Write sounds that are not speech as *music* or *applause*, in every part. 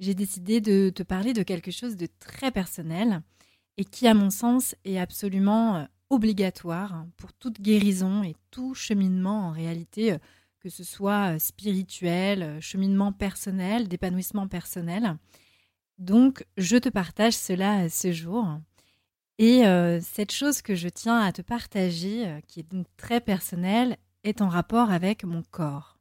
j'ai décidé de te parler de quelque chose de très personnel et qui, à mon sens, est absolument euh, obligatoire pour toute guérison et tout cheminement en réalité, euh, que ce soit euh, spirituel, cheminement personnel, d'épanouissement personnel. Donc, je te partage cela ce jour. Et cette chose que je tiens à te partager, qui est donc très personnelle, est en rapport avec mon corps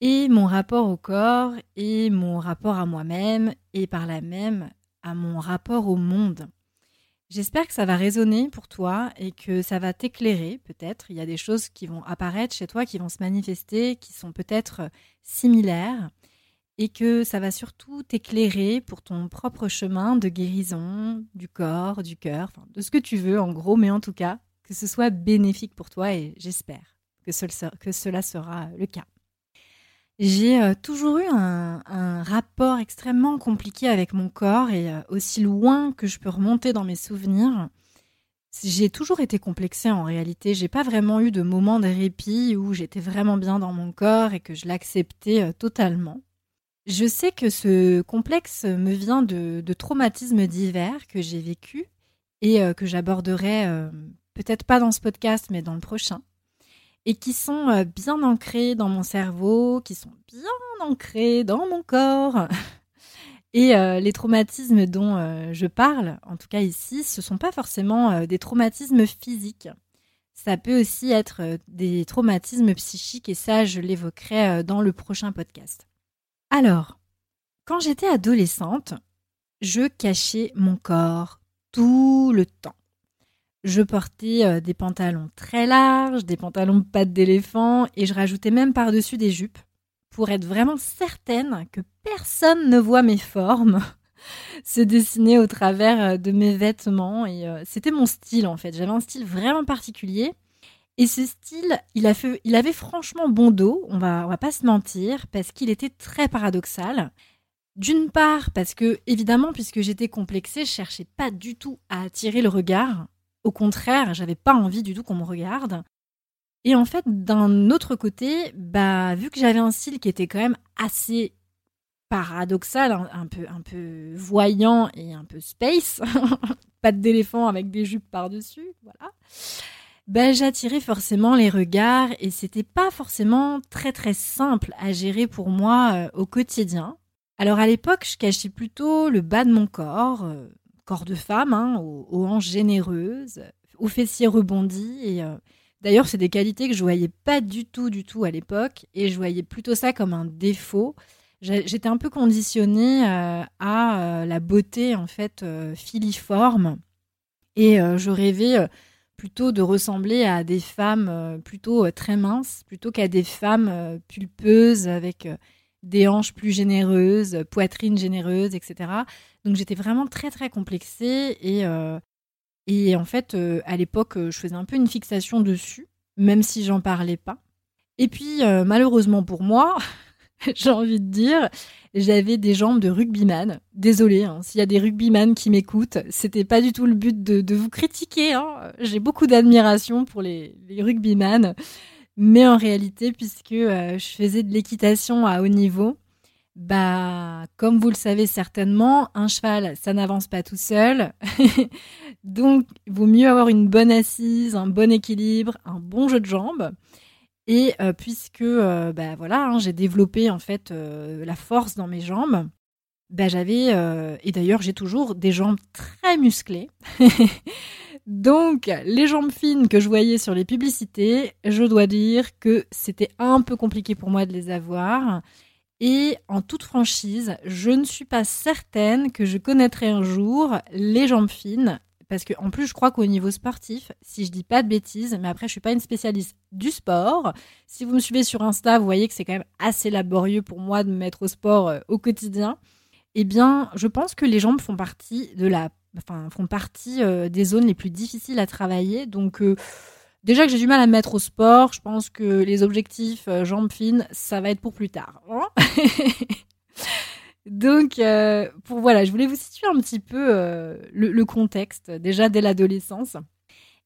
et mon rapport au corps et mon rapport à moi-même et par là même à mon rapport au monde. J'espère que ça va résonner pour toi et que ça va t'éclairer peut-être. Il y a des choses qui vont apparaître chez toi, qui vont se manifester, qui sont peut-être similaires et que ça va surtout t'éclairer pour ton propre chemin de guérison du corps, du cœur, de ce que tu veux en gros, mais en tout cas que ce soit bénéfique pour toi et j'espère que, cela sera le cas. J'ai euh, toujours eu un, rapport extrêmement compliqué avec mon corps et euh, aussi loin que je peux remonter dans mes souvenirs. J'ai toujours été complexée en réalité. J'ai pas vraiment eu de moment de répit où j'étais vraiment bien dans mon corps et que je l'acceptais euh, totalement. Je sais que ce complexe me vient de, de traumatismes divers que j'ai vécus et que j'aborderai peut-être pas dans ce podcast mais dans le prochain et qui sont euh, bien ancrés dans mon cerveau, qui sont bien ancrés dans mon corps. *laughs* Et euh, les traumatismes dont euh, je parle, en tout cas ici, ce ne sont pas forcément des traumatismes physiques. Ça peut aussi être des traumatismes psychiques et ça, je l'évoquerai dans le prochain podcast. Alors, quand j'étais adolescente, je cachais mon corps tout le temps. Je portais euh, des pantalons très larges, des pantalons pattes d'éléphant et je rajoutais même par-dessus des jupes pour être vraiment certaine que personne ne voit mes formes *laughs* se dessiner au travers euh, de mes vêtements et euh, c'était mon style en fait. J'avais un style vraiment particulier et ce style, il, a fait, il avait franchement bon dos, on va, on va pas se mentir, parce qu'il était très paradoxal. D'une part, parce que, évidemment, puisque j'étais complexée, je cherchais pas du tout à attirer le regard. Au contraire, j'avais pas envie du tout qu'on me regarde. Et en fait, d'un autre côté, bah, vu que j'avais un style qui était quand même assez paradoxal, un, peu, un peu voyant et un peu space, *laughs* pas d'éléphant avec des jupes par-dessus, voilà. Ben, j'attirais forcément les regards et c'était pas forcément très très simple à gérer pour moi euh, au quotidien. Alors à l'époque, je cachais plutôt le bas de mon corps, euh, corps de femme, hein, aux, hanches généreuses, aux fessiers rebondis. Et euh, d'ailleurs, c'est des qualités que je voyais pas du tout, du tout à l'époque, et je voyais plutôt ça comme un défaut. J'étais un peu conditionnée euh, à euh, la beauté en fait filiforme, et je rêvais plutôt de ressembler à des femmes plutôt très minces, plutôt qu'à des femmes pulpeuses avec des hanches plus généreuses, poitrine généreuse, etc. Donc j'étais vraiment très très complexée et, euh, et en fait euh, à l'époque euh, je faisais un peu une fixation dessus, même si j'en parlais pas. Et puis malheureusement pour moi, *laughs* j'ai envie de dire, j'avais des jambes de rugbyman. Désolée, hein, s'il y a des rugbyman qui m'écoutent, c'était pas du tout le but de, vous critiquer. Hein. J'ai beaucoup d'admiration pour les, les rugbyman. Mais en réalité, puisque euh, je faisais de l'équitation à haut niveau, bah, comme vous le savez certainement, un cheval, ça n'avance pas tout seul. *laughs* Donc, il vaut mieux avoir une bonne assise, un bon équilibre, un bon jeu de jambes. Et euh, puisque euh, bah, voilà, hein, j'ai développé en fait la force dans mes jambes, bah, j'avais et d'ailleurs j'ai toujours des jambes très musclées. *laughs* Donc, les jambes fines que je voyais sur les publicités, je dois dire que c'était un peu compliqué pour moi de les avoir. Et en toute franchise, je ne suis pas certaine que je connaîtrai un jour les jambes fines. Parce que en plus, je crois qu'au niveau sportif, si je dis pas de bêtises, mais après, je suis pas une spécialiste du sport. Si vous me suivez sur Insta, vous voyez que c'est quand même assez laborieux pour moi de me mettre au sport euh, au quotidien. Eh bien, je pense que les jambes font partie de la, font partie euh, des zones les plus difficiles à travailler. Donc, euh, déjà que j'ai du mal à me mettre au sport, je pense que les objectifs jambes fines, ça va être pour plus tard. Hein *laughs* Donc, euh, pour voilà, je voulais vous situer un petit peu euh, le, contexte, déjà dès l'adolescence.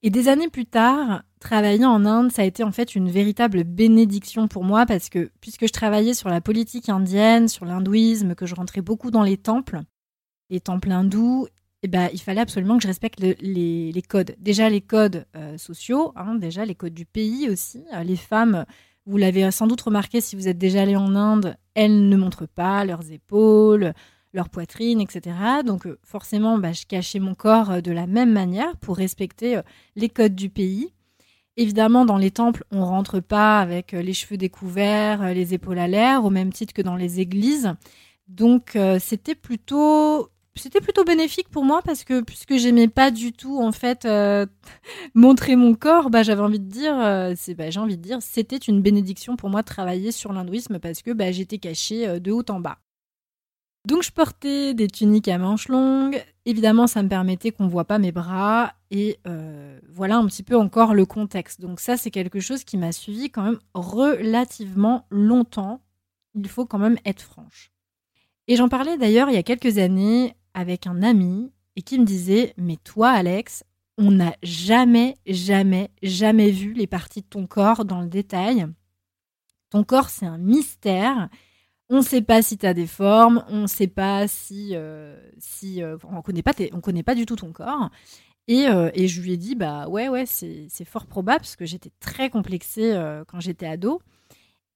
Et des années plus tard, travailler en Inde, ça a été en fait une véritable bénédiction pour moi parce que puisque je travaillais sur la politique indienne, sur l'hindouisme, que je rentrais beaucoup dans les temples, les temples hindous, eh ben, il fallait absolument que je respecte les, codes. Déjà les codes euh, sociaux, hein, déjà les codes du pays aussi. les femmes vous l'avez sans doute remarqué si vous êtes déjà allé en Inde, elles ne montrent pas leurs épaules, leur poitrine, etc. Donc euh, forcément, bah, je cachais mon corps euh, de la même manière pour respecter les codes du pays. Évidemment, dans les temples, on rentre pas avec les cheveux découverts, les épaules à l'air, au même titre que dans les églises. Donc c'était plutôt c'était plutôt bénéfique pour moi parce que puisque j'aimais pas du tout en fait euh, *laughs* montrer mon corps, bah j'avais envie de dire, euh, c'est bah, j'ai envie de dire, c'était une bénédiction pour moi de travailler sur l'hindouisme parce que bah, j'étais cachée euh, de haut en bas. Donc je portais des tuniques à manches longues. Évidemment, ça me permettait qu'on voit pas mes bras et voilà un petit peu encore le contexte. Donc ça, c'est quelque chose qui m'a suivi quand même relativement longtemps. Il faut quand même être franche. Et j'en parlais d'ailleurs il y a quelques années avec un ami et qui me disait Mais toi, Alex, on n'a jamais, jamais, jamais vu les parties de ton corps dans le détail. Ton corps, c'est un mystère. On ne sait pas si tu as des formes, on ne sait pas si. Euh, si euh, on ne connaît, pas connaît pas du tout ton corps. Et, euh, et, je lui ai dit Bah ouais, ouais, c'est fort probable, parce que j'étais très complexée quand j'étais ado.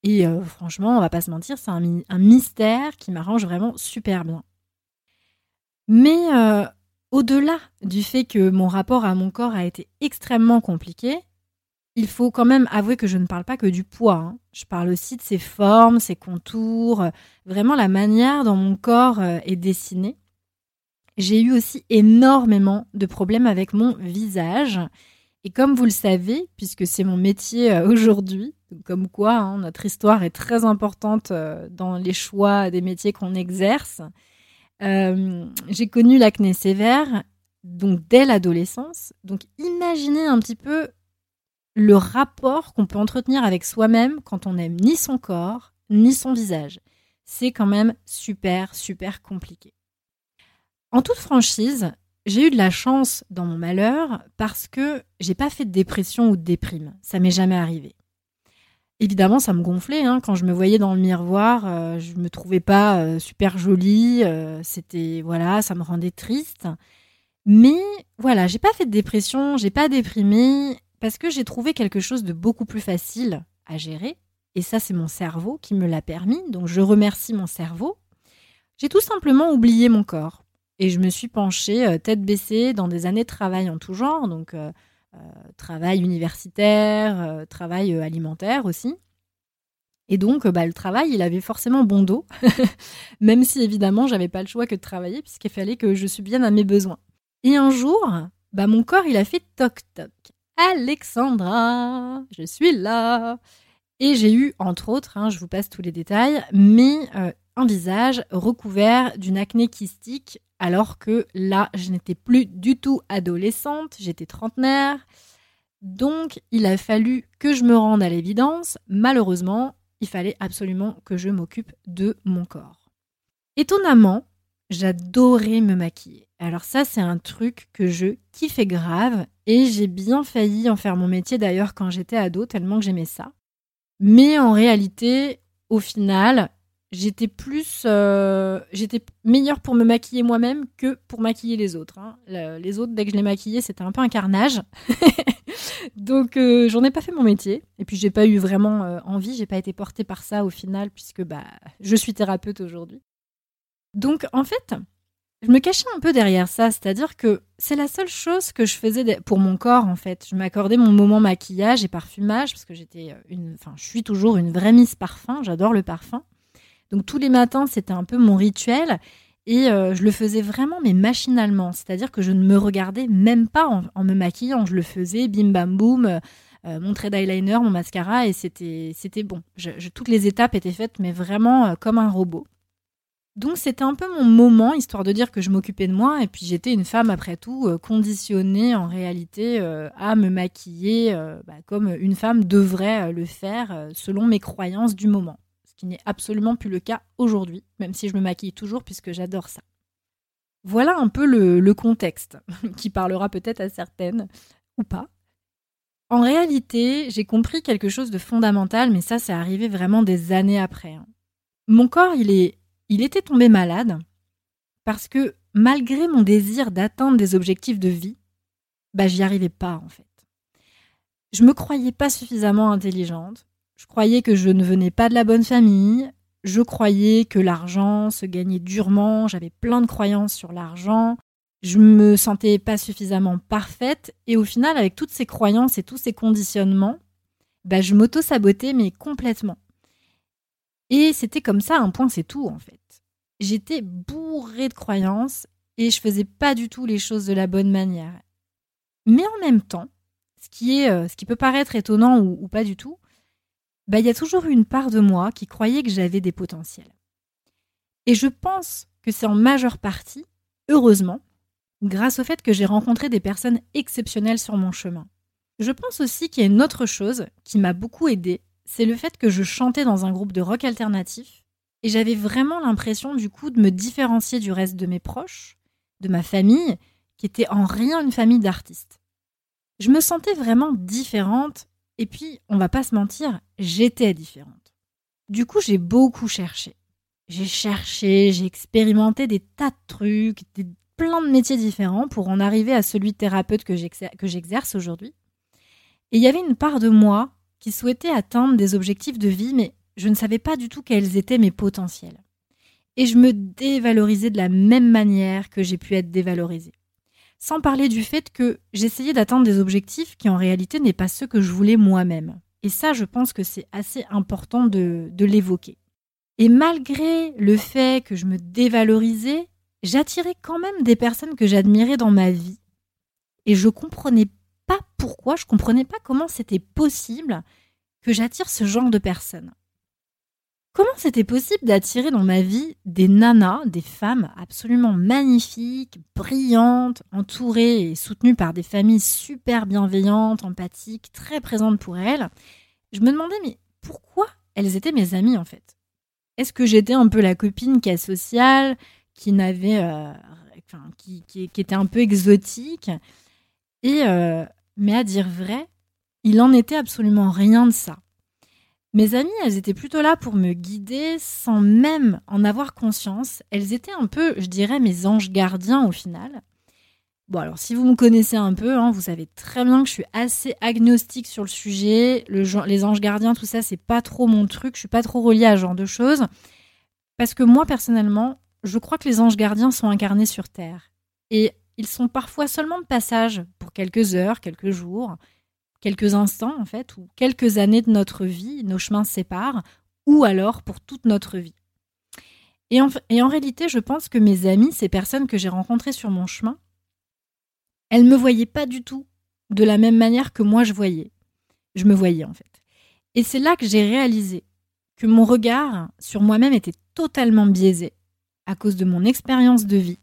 Et franchement, on va pas se mentir, c'est un, un, mystère qui m'arrange vraiment super bien. Mais euh, au-delà du fait que mon rapport à mon corps a été extrêmement compliqué, il faut quand même avouer que je ne parle pas que du poids. Hein. Je parle aussi de ses formes, ses contours, euh, vraiment la manière dont mon corps euh, est dessiné. J'ai eu aussi énormément de problèmes avec mon visage. Et comme vous le savez, puisque c'est mon métier aujourd'hui, comme quoi hein, notre histoire est très importante dans les choix des métiers qu'on exerce, euh, j'ai connu l'acné sévère, donc dès l'adolescence. Donc imaginez un petit peu le rapport qu'on peut entretenir avec soi-même quand on n'aime ni son corps, ni son visage. C'est quand même super, super compliqué. En toute franchise, j'ai eu de la chance dans mon malheur parce que j'ai pas fait de dépression ou de déprime. Ça m'est jamais arrivé. Évidemment, ça me gonflait hein. quand je me voyais dans le miroir. je euh, je me trouvais pas euh, super jolie. Euh, c'était voilà, ça me rendait triste. Mais voilà, j'ai pas fait de dépression, j'ai pas déprimé parce que j'ai trouvé quelque chose de beaucoup plus facile à gérer. Et ça, c'est mon cerveau qui me l'a permis. Donc, je remercie mon cerveau. J'ai tout simplement oublié mon corps et je me suis penchée tête baissée dans des années de travail en tout genre. Donc euh, travail universitaire, euh, travail euh, alimentaire aussi. Et donc, bah, le travail, il avait forcément bon dos, *laughs* même si évidemment, j'avais pas le choix que de travailler, puisqu'il fallait que je bien à mes besoins. Et un jour, bah, mon corps, il a fait toc-toc. Alexandra, je suis là. Et j'ai eu, entre autres, hein, je vous passe tous les détails, mais visage recouvert d'une acné kystique alors que là, je n'étais plus du tout adolescente, j'étais trentenaire. Donc, il a fallu que je me rende à l'évidence. Malheureusement, il fallait absolument que je m'occupe de mon corps. Étonnamment, j'adorais me maquiller. Alors ça, c'est un truc que je kiffais grave et j'ai bien failli en faire mon métier d'ailleurs quand j'étais ado, tellement que j'aimais ça. Mais en réalité, au final, j'étais plus, euh, j'étais meilleure pour me maquiller moi-même que pour maquiller les autres. Hein. les autres, dès que je les maquillais, c'était un peu un carnage. *laughs* Donc, euh, j'en ai pas fait mon métier. Et puis, j'ai pas eu vraiment euh, envie. J'ai pas été portée par ça au final, puisque bah, je suis thérapeute aujourd'hui. Donc, en fait, je me cachais un peu derrière ça, c'est-à-dire que c'est la seule chose que je faisais pour mon corps en fait. Je m'accordais mon moment maquillage et parfumage parce que j'étais euh, une, enfin, je suis toujours une vraie Miss Parfum. J'adore le parfum. Donc tous les matins, c'était un peu mon rituel et euh, je le faisais vraiment mais machinalement, c'est-à-dire que je ne me regardais même pas en, me maquillant. Je le faisais, bim bam boum. Euh, mon trait d'eyeliner, mon mascara, et c'était, bon. toutes les étapes étaient faites, mais vraiment comme un robot. Donc c'était un peu mon moment, histoire de dire que je m'occupais de moi, et puis j'étais une femme après tout, euh, conditionnée en réalité euh, à me maquiller euh, bah, comme une femme devrait le faire selon mes croyances du moment. Ce qui n'est absolument plus le cas aujourd'hui, même si je me maquille toujours puisque j'adore ça. Voilà un peu le, le contexte, *laughs* qui parlera peut-être à certaines, ou pas. En réalité, j'ai compris quelque chose de fondamental, mais ça, c'est arrivé vraiment des années après. Hein. Mon corps, il est il était tombé malade parce que malgré mon désir d'atteindre des objectifs de vie, bah j'y arrivais pas en fait. Je me croyais pas suffisamment intelligente, je croyais que je ne venais pas de la bonne famille, je croyais que l'argent se gagnait durement, j'avais plein de croyances sur l'argent, je me sentais pas suffisamment parfaite et au final avec toutes ces croyances et tous ces conditionnements, bah je m'auto-sabotais mais complètement. Et c'était comme ça, un point, c'est tout en fait. J'étais bourrée de croyances et je faisais pas du tout les choses de la bonne manière. Mais en même temps, ce qui, est, euh, ce qui peut paraître étonnant ou, pas du tout, bah, il y a toujours une part de moi qui croyait que j'avais des potentiels. Et je pense que c'est en majeure partie, heureusement, grâce au fait que j'ai rencontré des personnes exceptionnelles sur mon chemin. Je pense aussi qu'il y a une autre chose qui m'a beaucoup aidée c'est le fait que je chantais dans un groupe de rock alternatif et j'avais vraiment l'impression du coup de me différencier du reste de mes proches, de ma famille, qui était en rien une famille d'artistes. Je me sentais vraiment différente et puis, on va pas se mentir, j'étais différente. Du coup, j'ai beaucoup cherché. J'ai cherché, j'ai expérimenté des tas de trucs, des, plein de métiers différents pour en arriver à celui de thérapeute que j'exerce aujourd'hui. Et il y avait une part de moi qui souhaitait atteindre des objectifs de vie, mais je ne savais pas du tout quels étaient mes potentiels. Et je me dévalorisais de la même manière que j'ai pu être dévalorisée. Sans parler du fait que j'essayais d'atteindre des objectifs qui en réalité n'est pas ceux que je voulais moi-même. Et ça, je pense que c'est assez important de, l'évoquer. Et malgré le fait que je me dévalorisais, j'attirais quand même des personnes que j'admirais dans ma vie. Et je comprenais pas pourquoi, je comprenais pas comment c'était possible que j'attire ce genre de personnes. Comment c'était possible d'attirer dans ma vie des nanas, des femmes absolument magnifiques, brillantes, entourées et soutenues par des familles super bienveillantes, empathiques, très présentes pour elles? Je me demandais, mais pourquoi elles étaient mes amies en fait? Est-ce que j'étais un peu la copine qui est sociale, qui n'avait. Euh, qui, qui, était un peu exotique? Et euh, mais à dire vrai, il en était absolument rien de ça. Mes amies, elles étaient plutôt là pour me guider sans même en avoir conscience. Elles étaient un peu, je dirais, mes anges gardiens au final. Bon, alors si vous me connaissez un peu, hein, vous savez très bien que je suis assez agnostique sur le sujet. Le, les anges gardiens, tout ça, c'est pas trop mon truc. Je suis pas trop reliée à ce genre de choses. Parce que moi, personnellement, je crois que les anges gardiens sont incarnés sur Terre. Et ils sont parfois seulement de passage pour quelques heures, quelques jours, quelques instants en fait, ou quelques années de notre vie, nos chemins séparent, ou alors pour toute notre vie. Et en, et en réalité, je pense que mes amis, ces personnes que j'ai rencontrées sur mon chemin, elles ne me voyaient pas du tout de la même manière que moi je voyais. Je me voyais en fait. Et c'est là que j'ai réalisé que mon regard sur moi-même était totalement biaisé à cause de mon expérience de vie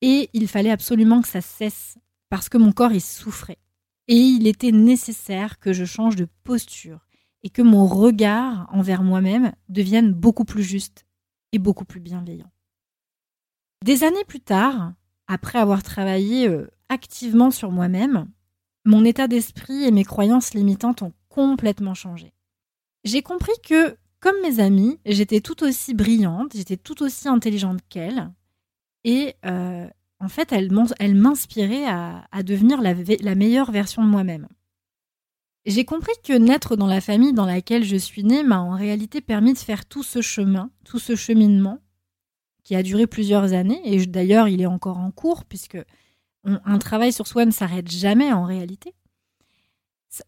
et il fallait absolument que ça cesse parce que mon corps y souffrait. Et il était nécessaire que je change de posture et que mon regard envers moi-même devienne beaucoup plus juste et beaucoup plus bienveillant. Des années plus tard, après avoir travaillé euh, activement sur moi-même, mon état d'esprit et mes croyances limitantes ont complètement changé. J'ai compris que, comme mes amies, j'étais tout aussi brillante, j'étais tout aussi intelligente qu'elles, et euh, en fait, elle, m'inspirait à, devenir la, meilleure version de moi-même. J'ai compris que naître dans la famille dans laquelle je suis née m'a en réalité permis de faire tout ce chemin, tout ce cheminement, qui a duré plusieurs années. Et d'ailleurs, il est encore en cours, puisque un travail sur soi ne s'arrête jamais en réalité.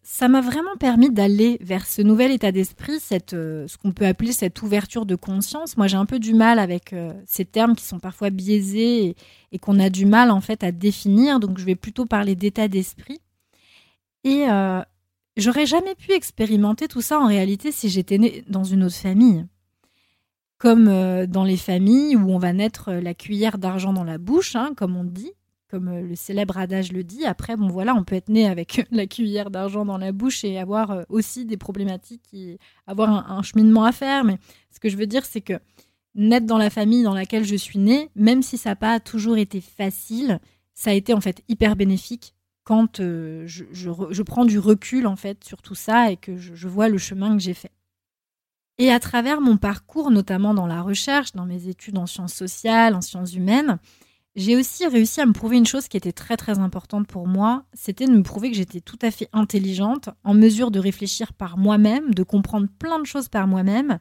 Ça m'a vraiment permis d'aller vers ce nouvel état d'esprit, cette, euh, ce qu'on peut appeler cette ouverture de conscience. Moi, j'ai un peu du mal avec euh, ces termes qui sont parfois biaisés et, qu'on a du mal en fait à définir. Donc, je vais plutôt parler d'état d'esprit. Et euh, j'aurais jamais pu expérimenter tout ça en réalité si j'étais née dans une autre famille comme dans les familles où on va naître la cuillère d'argent dans la bouche, hein, comme on dit, comme euh, le célèbre adage le dit. Après, bon voilà, on peut être né avec *laughs* la cuillère d'argent dans la bouche et avoir aussi des problématiques et avoir un, cheminement à faire. Mais ce que je veux dire, c'est que naître dans la famille dans laquelle je suis née, même si ça n'a pas toujours été facile, ça a été en fait hyper bénéfique quand je, prends du recul en fait sur tout ça et que je vois le chemin que j'ai fait. Et à travers mon parcours, notamment dans la recherche, dans mes études en sciences sociales, en sciences humaines, j'ai aussi réussi à me prouver une chose qui était très très importante pour moi, c'était de me prouver que j'étais tout à fait intelligente, en mesure de réfléchir par moi-même, de comprendre plein de choses par moi-même.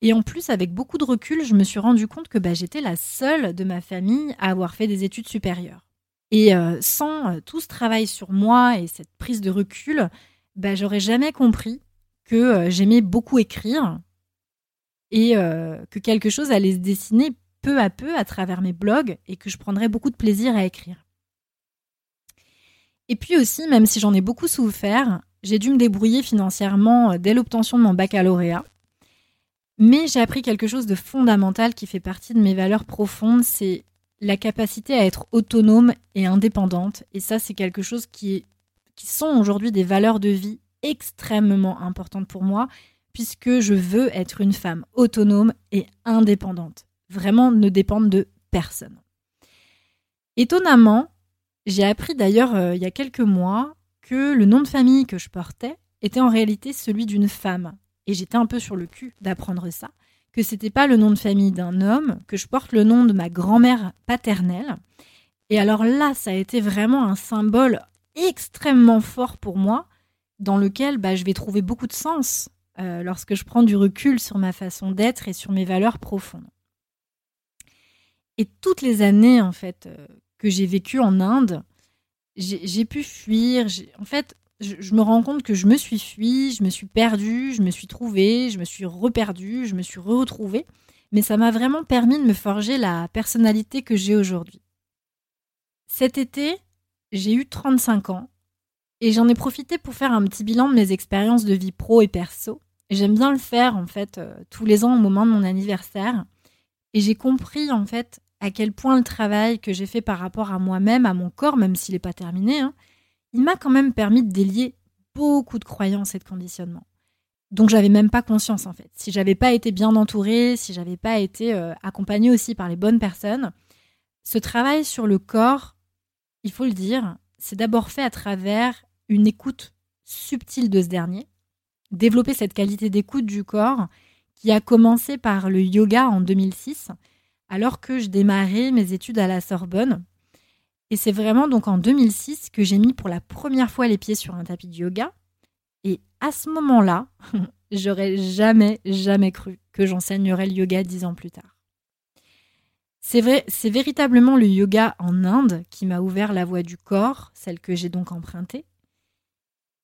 Et en plus, avec beaucoup de recul, je me suis rendu compte que bah, j'étais la seule de ma famille à avoir fait des études supérieures. Et euh, sans euh, tout ce travail sur moi et cette prise de recul, bah, j'aurais jamais compris que euh, j'aimais beaucoup écrire et que quelque chose allait se dessiner peu à peu à travers mes blogs et que je prendrais beaucoup de plaisir à écrire. Et puis aussi, même si j'en ai beaucoup souffert, j'ai dû me débrouiller financièrement euh, dès l'obtention de mon baccalauréat. Mais j'ai appris quelque chose de fondamental qui fait partie de mes valeurs profondes, c'est la capacité à être autonome et indépendante. Et ça, c'est quelque chose qui, sont aujourd'hui des valeurs de vie extrêmement importante pour moi, puisque je veux être une femme autonome et indépendante. Vraiment ne dépendre de personne. Étonnamment, j'ai appris d'ailleurs euh, il y a quelques mois que le nom de famille que je portais était en réalité celui d'une femme. Et j'étais un peu sur le cul d'apprendre ça, que c'était pas le nom de famille d'un homme, que je porte le nom de ma grand-mère paternelle. Et alors là, ça a été vraiment un symbole extrêmement fort pour moi, dans lequel bah, je vais trouver beaucoup de sens euh, lorsque je prends du recul sur ma façon d'être et sur mes valeurs profondes. Et toutes les années en fait euh, que j'ai vécues en Inde, j'ai pu fuir. En fait, je, me rends compte que je me suis fui, je me suis perdue, je me suis trouvée, je me suis reperdue, je me suis retrouvée. Mais ça m'a vraiment permis de me forger la personnalité que j'ai aujourd'hui. Cet été, j'ai eu 35 ans et j'en ai profité pour faire un petit bilan de mes expériences de vie pro et perso. J'aime bien le faire en fait euh, tous les ans au moment de mon anniversaire. Et j'ai compris en fait à quel point le travail que j'ai fait par rapport à moi-même, à mon corps, même s'il n'est pas terminé, hein, il m'a quand même permis de délier beaucoup de croyances et de conditionnements. Donc j'avais même pas conscience en fait. Si j'avais pas été bien entourée, si j'avais pas été euh, accompagnée aussi par les bonnes personnes, ce travail sur le corps, il faut le dire, c'est d'abord fait à travers une écoute subtile de ce dernier, développer cette qualité d'écoute du corps qui a commencé par le yoga en 2006, alors que je démarrais mes études à la Sorbonne. Et c'est vraiment donc en 2006 que j'ai mis pour la première fois les pieds sur un tapis de yoga. Et à ce moment-là, *laughs* j'aurais jamais, jamais cru que j'enseignerais le yoga dix ans plus tard. C'est vrai, c'est véritablement le yoga en Inde qui m'a ouvert la voie du corps, celle que j'ai donc empruntée,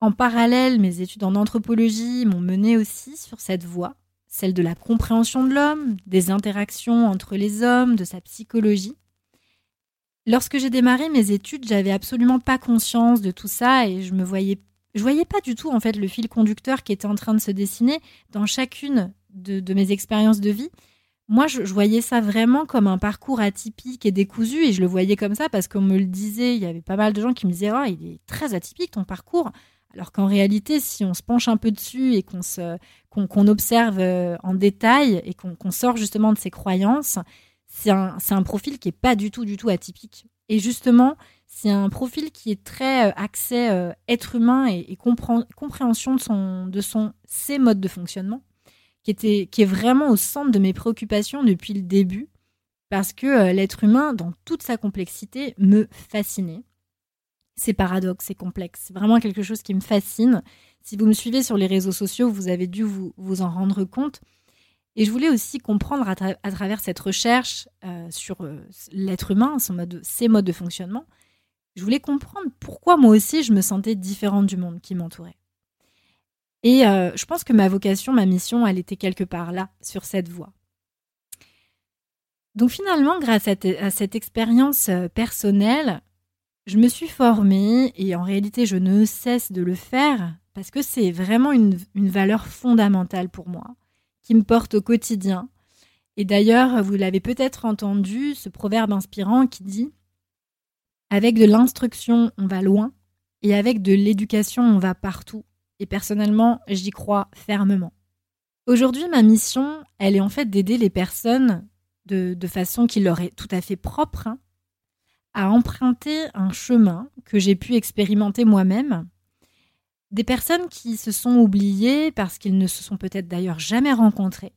en parallèle, mes études en anthropologie m'ont mené aussi sur cette voie, celle de la compréhension de l'homme, des interactions entre les hommes, de sa psychologie. Lorsque j'ai démarré mes études, j'avais absolument pas conscience de tout ça et je me voyais je voyais pas du tout en fait le fil conducteur qui était en train de se dessiner dans chacune de, mes expériences de vie. Moi, je, voyais ça vraiment comme un parcours atypique et décousu, et je le voyais comme ça parce qu'on me le disait. Il y avait pas mal de gens qui me disaient oh, il est très atypique ton parcours. Alors qu'en réalité, si on se penche un peu dessus et qu'on observe euh, en détail et qu'on, sort justement de ses croyances, c'est un, un, profil qui est pas du tout, du tout atypique. Et justement, c'est un profil qui est très euh, axé euh, être humain et, compréhension de son, de son, ses modes de fonctionnement, qui, était, qui est vraiment au centre de mes préoccupations depuis le début, parce que l'être humain, dans toute sa complexité, me fascinait c'est paradoxe, c'est complexe. C'est vraiment quelque chose qui me fascine. Si vous me suivez sur les réseaux sociaux, vous avez dû vous, en rendre compte. Et je voulais aussi comprendre à, travers cette recherche euh, sur euh, l'être humain, ses modes de fonctionnement, je voulais comprendre pourquoi moi aussi je me sentais différente du monde qui m'entourait. Et euh, je pense que ma vocation, ma mission, elle était quelque part là, sur cette voie. Donc finalement, grâce à, cette expérience personnelle, je me suis formée et en réalité je ne cesse de le faire parce que c'est vraiment une valeur fondamentale pour moi qui me porte au quotidien. Et d'ailleurs, vous l'avez peut-être entendu, ce proverbe inspirant qui dit Avec de l'instruction, on va loin, et avec de l'éducation, on va partout. Et personnellement, j'y crois fermement. Aujourd'hui, ma mission, elle est en fait d'aider les personnes de, façon qui leur est tout à fait propre hein, à emprunter un chemin que j'ai pu expérimenter moi-même des personnes qui se sont oubliées parce qu'ils ne se sont peut-être d'ailleurs jamais rencontrés.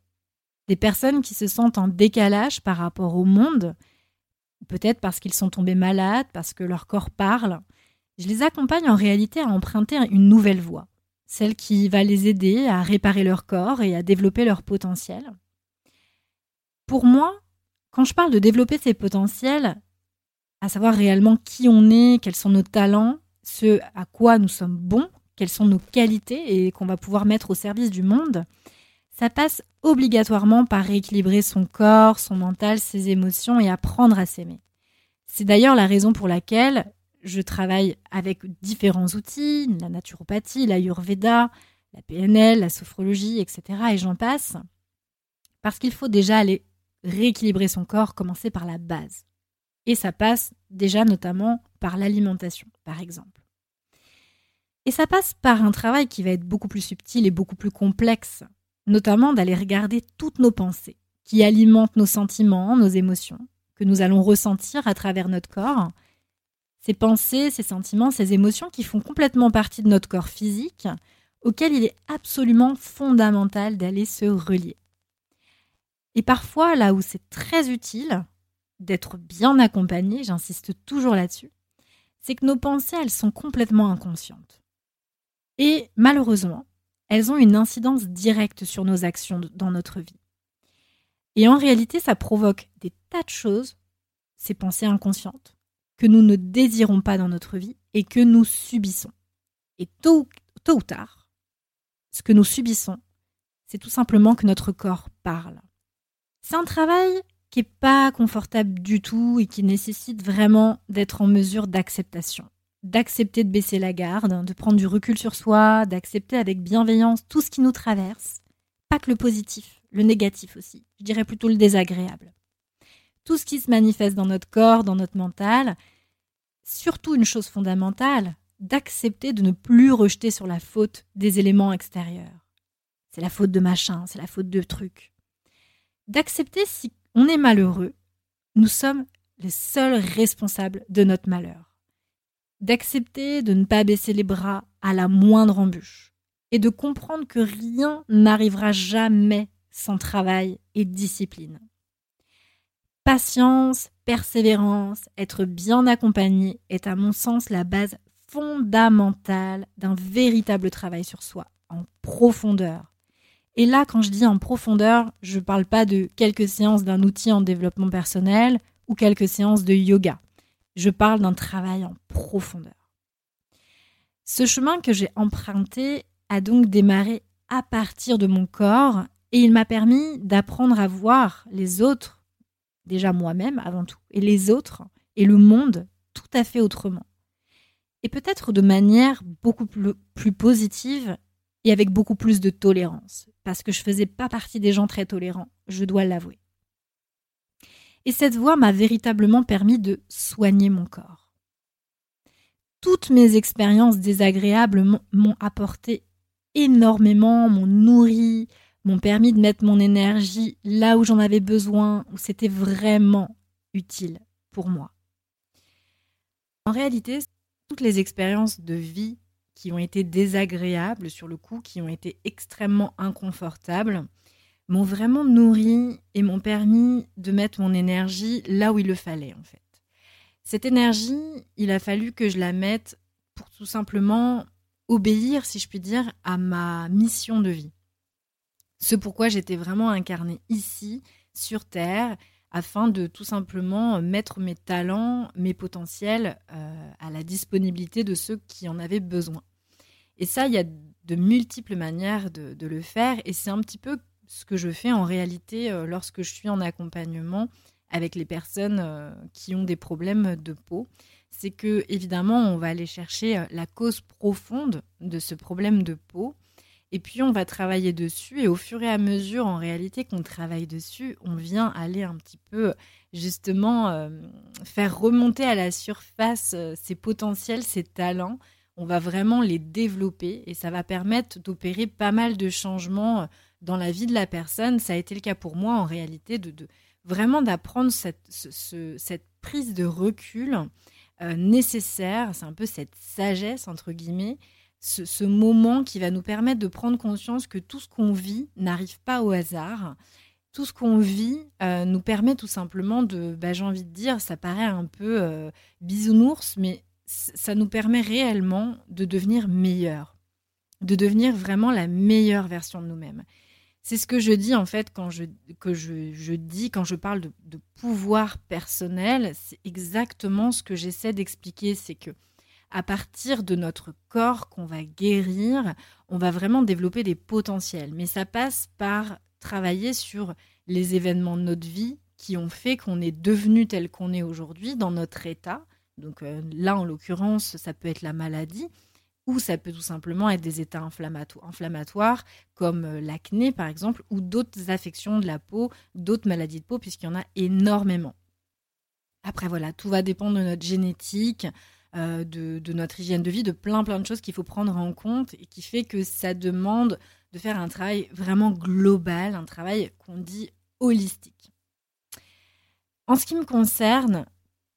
Des personnes qui se sentent en décalage par rapport au monde, peut-être parce qu'ils sont tombés malades, parce que leur corps parle. Je les accompagne en réalité à emprunter une nouvelle voie, celle qui va les aider à réparer leur corps et à développer leur potentiel. Pour moi, quand je parle de développer ses potentiels, à savoir réellement qui on est, quels sont nos talents, ce à quoi nous sommes bons, quelles sont nos qualités et qu'on va pouvoir mettre au service du monde, ça passe obligatoirement par rééquilibrer son corps, son mental, ses émotions et apprendre à s'aimer. C'est d'ailleurs la raison pour laquelle je travaille avec différents outils, la naturopathie, l'ayurveda, la PNL, la sophrologie, etc. et j'en passe. Parce qu'il faut déjà aller rééquilibrer son corps, commencer par la base. Et ça passe déjà notamment par l'alimentation, par exemple. Et ça passe par un travail qui va être beaucoup plus subtil et beaucoup plus complexe, notamment d'aller regarder toutes nos pensées, qui alimentent nos sentiments, nos émotions, que nous allons ressentir à travers notre corps. Ces pensées, ces sentiments, ces émotions qui font complètement partie de notre corps physique, auquel il est absolument fondamental d'aller se relier. Et parfois, là où c'est très utile d'être bien accompagné, j'insiste toujours là-dessus, c'est que nos pensées, elles sont complètement inconscientes. Et malheureusement, elles ont une incidence directe sur nos actions dans notre vie. Et en réalité, ça provoque des tas de choses, ces pensées inconscientes, que nous ne désirons pas dans notre vie et que nous subissons. Et tôt, tôt ou tard, ce que nous subissons, c'est tout simplement que notre corps parle. C'est un travail qui n'est pas confortable du tout et qui nécessite vraiment d'être en mesure d'acceptation d'accepter de baisser la garde, de prendre du recul sur soi, d'accepter avec bienveillance tout ce qui nous traverse. Pas que le positif, le négatif aussi. Je dirais plutôt le désagréable. Tout ce qui se manifeste dans notre corps, dans notre mental. Surtout une chose fondamentale, d'accepter de ne plus rejeter sur la faute des éléments extérieurs. C'est la faute de machin, c'est la faute de trucs. D'accepter si on est malheureux, nous sommes les seuls responsables de notre malheur d'accepter de ne pas baisser les bras à la moindre embûche et de comprendre que rien n'arrivera jamais sans travail et discipline. Patience, persévérance, être bien accompagné est à mon sens la base fondamentale d'un véritable travail sur soi, en profondeur. Et là, quand je dis en profondeur, je ne parle pas de quelques séances d'un outil en développement personnel ou quelques séances de yoga. Je parle d'un travail en profondeur. Ce chemin que j'ai emprunté a donc démarré à partir de mon corps et il m'a permis d'apprendre à voir les autres, déjà moi-même avant tout, et les autres et le monde tout à fait autrement. Et peut-être de manière beaucoup plus, positive avec beaucoup plus de tolérance, parce que je faisais pas partie des gens très tolérants, je dois l'avouer. Et cette voie m'a véritablement permis de soigner mon corps. Toutes mes expériences désagréables m'ont apporté énormément, m'ont nourri, m'ont permis de mettre mon énergie là où j'en avais besoin, où c'était vraiment utile pour moi. En réalité, toutes les expériences de vie qui ont été désagréables sur le coup, qui ont été extrêmement inconfortables, m'ont vraiment nourri et m'ont permis de mettre mon énergie là où il le fallait en fait. Cette énergie, il a fallu que je la mette pour tout simplement obéir, si je puis dire, à ma mission de vie. Ce pourquoi j'étais vraiment incarnée ici, sur Terre, afin de tout simplement mettre mes talents, mes potentiels euh, à la disponibilité de ceux qui en avaient besoin. Et ça, il y a de multiples manières de, le faire, et c'est un petit peu ce que je fais en réalité euh, lorsque je suis en accompagnement avec les personnes euh, qui ont des problèmes de peau. C'est que, évidemment, on va aller chercher la cause profonde de ce problème de peau et puis on va travailler dessus et au fur et à mesure, en réalité, qu'on travaille dessus, on vient aller un petit peu justement euh, faire remonter à la surface euh, ses potentiels, ses talents. On va vraiment les développer et ça va permettre d'opérer pas mal de changements euh, dans la vie de la personne. Ça a été le cas pour moi en réalité de, vraiment d'apprendre cette, cette, prise de recul nécessaire. C'est un peu cette sagesse entre guillemets ce, moment qui va nous permettre de prendre conscience que tout ce qu'on vit n'arrive pas au hasard. Tout ce qu'on vit euh, nous permet tout simplement de, bah, j'ai envie de dire, ça paraît un peu euh, bisounours, mais ça nous permet réellement de devenir meilleur, de devenir vraiment la meilleure version de nous-mêmes. C'est ce que je dis en fait quand je, que je, dis, quand je parle de, de pouvoir personnel, c'est exactement ce que j'essaie d'expliquer, c'est que à partir de notre corps qu'on va guérir, on va vraiment développer des potentiels. Mais ça passe par travailler sur les événements de notre vie qui ont fait qu'on est devenu tel qu'on est aujourd'hui dans notre état. Donc euh, là, en l'occurrence, ça peut être la maladie ou ça peut tout simplement être des états inflammatoires comme euh, l'acné par exemple ou d'autres affections de la peau, d'autres maladies de peau puisqu'il y en a énormément. Après voilà, tout va dépendre de notre génétique, euh, de, notre hygiène de vie, de plein plein de choses qu'il faut prendre en compte et qui fait que ça demande de faire un travail vraiment global, un travail qu'on dit holistique. En ce qui me concerne,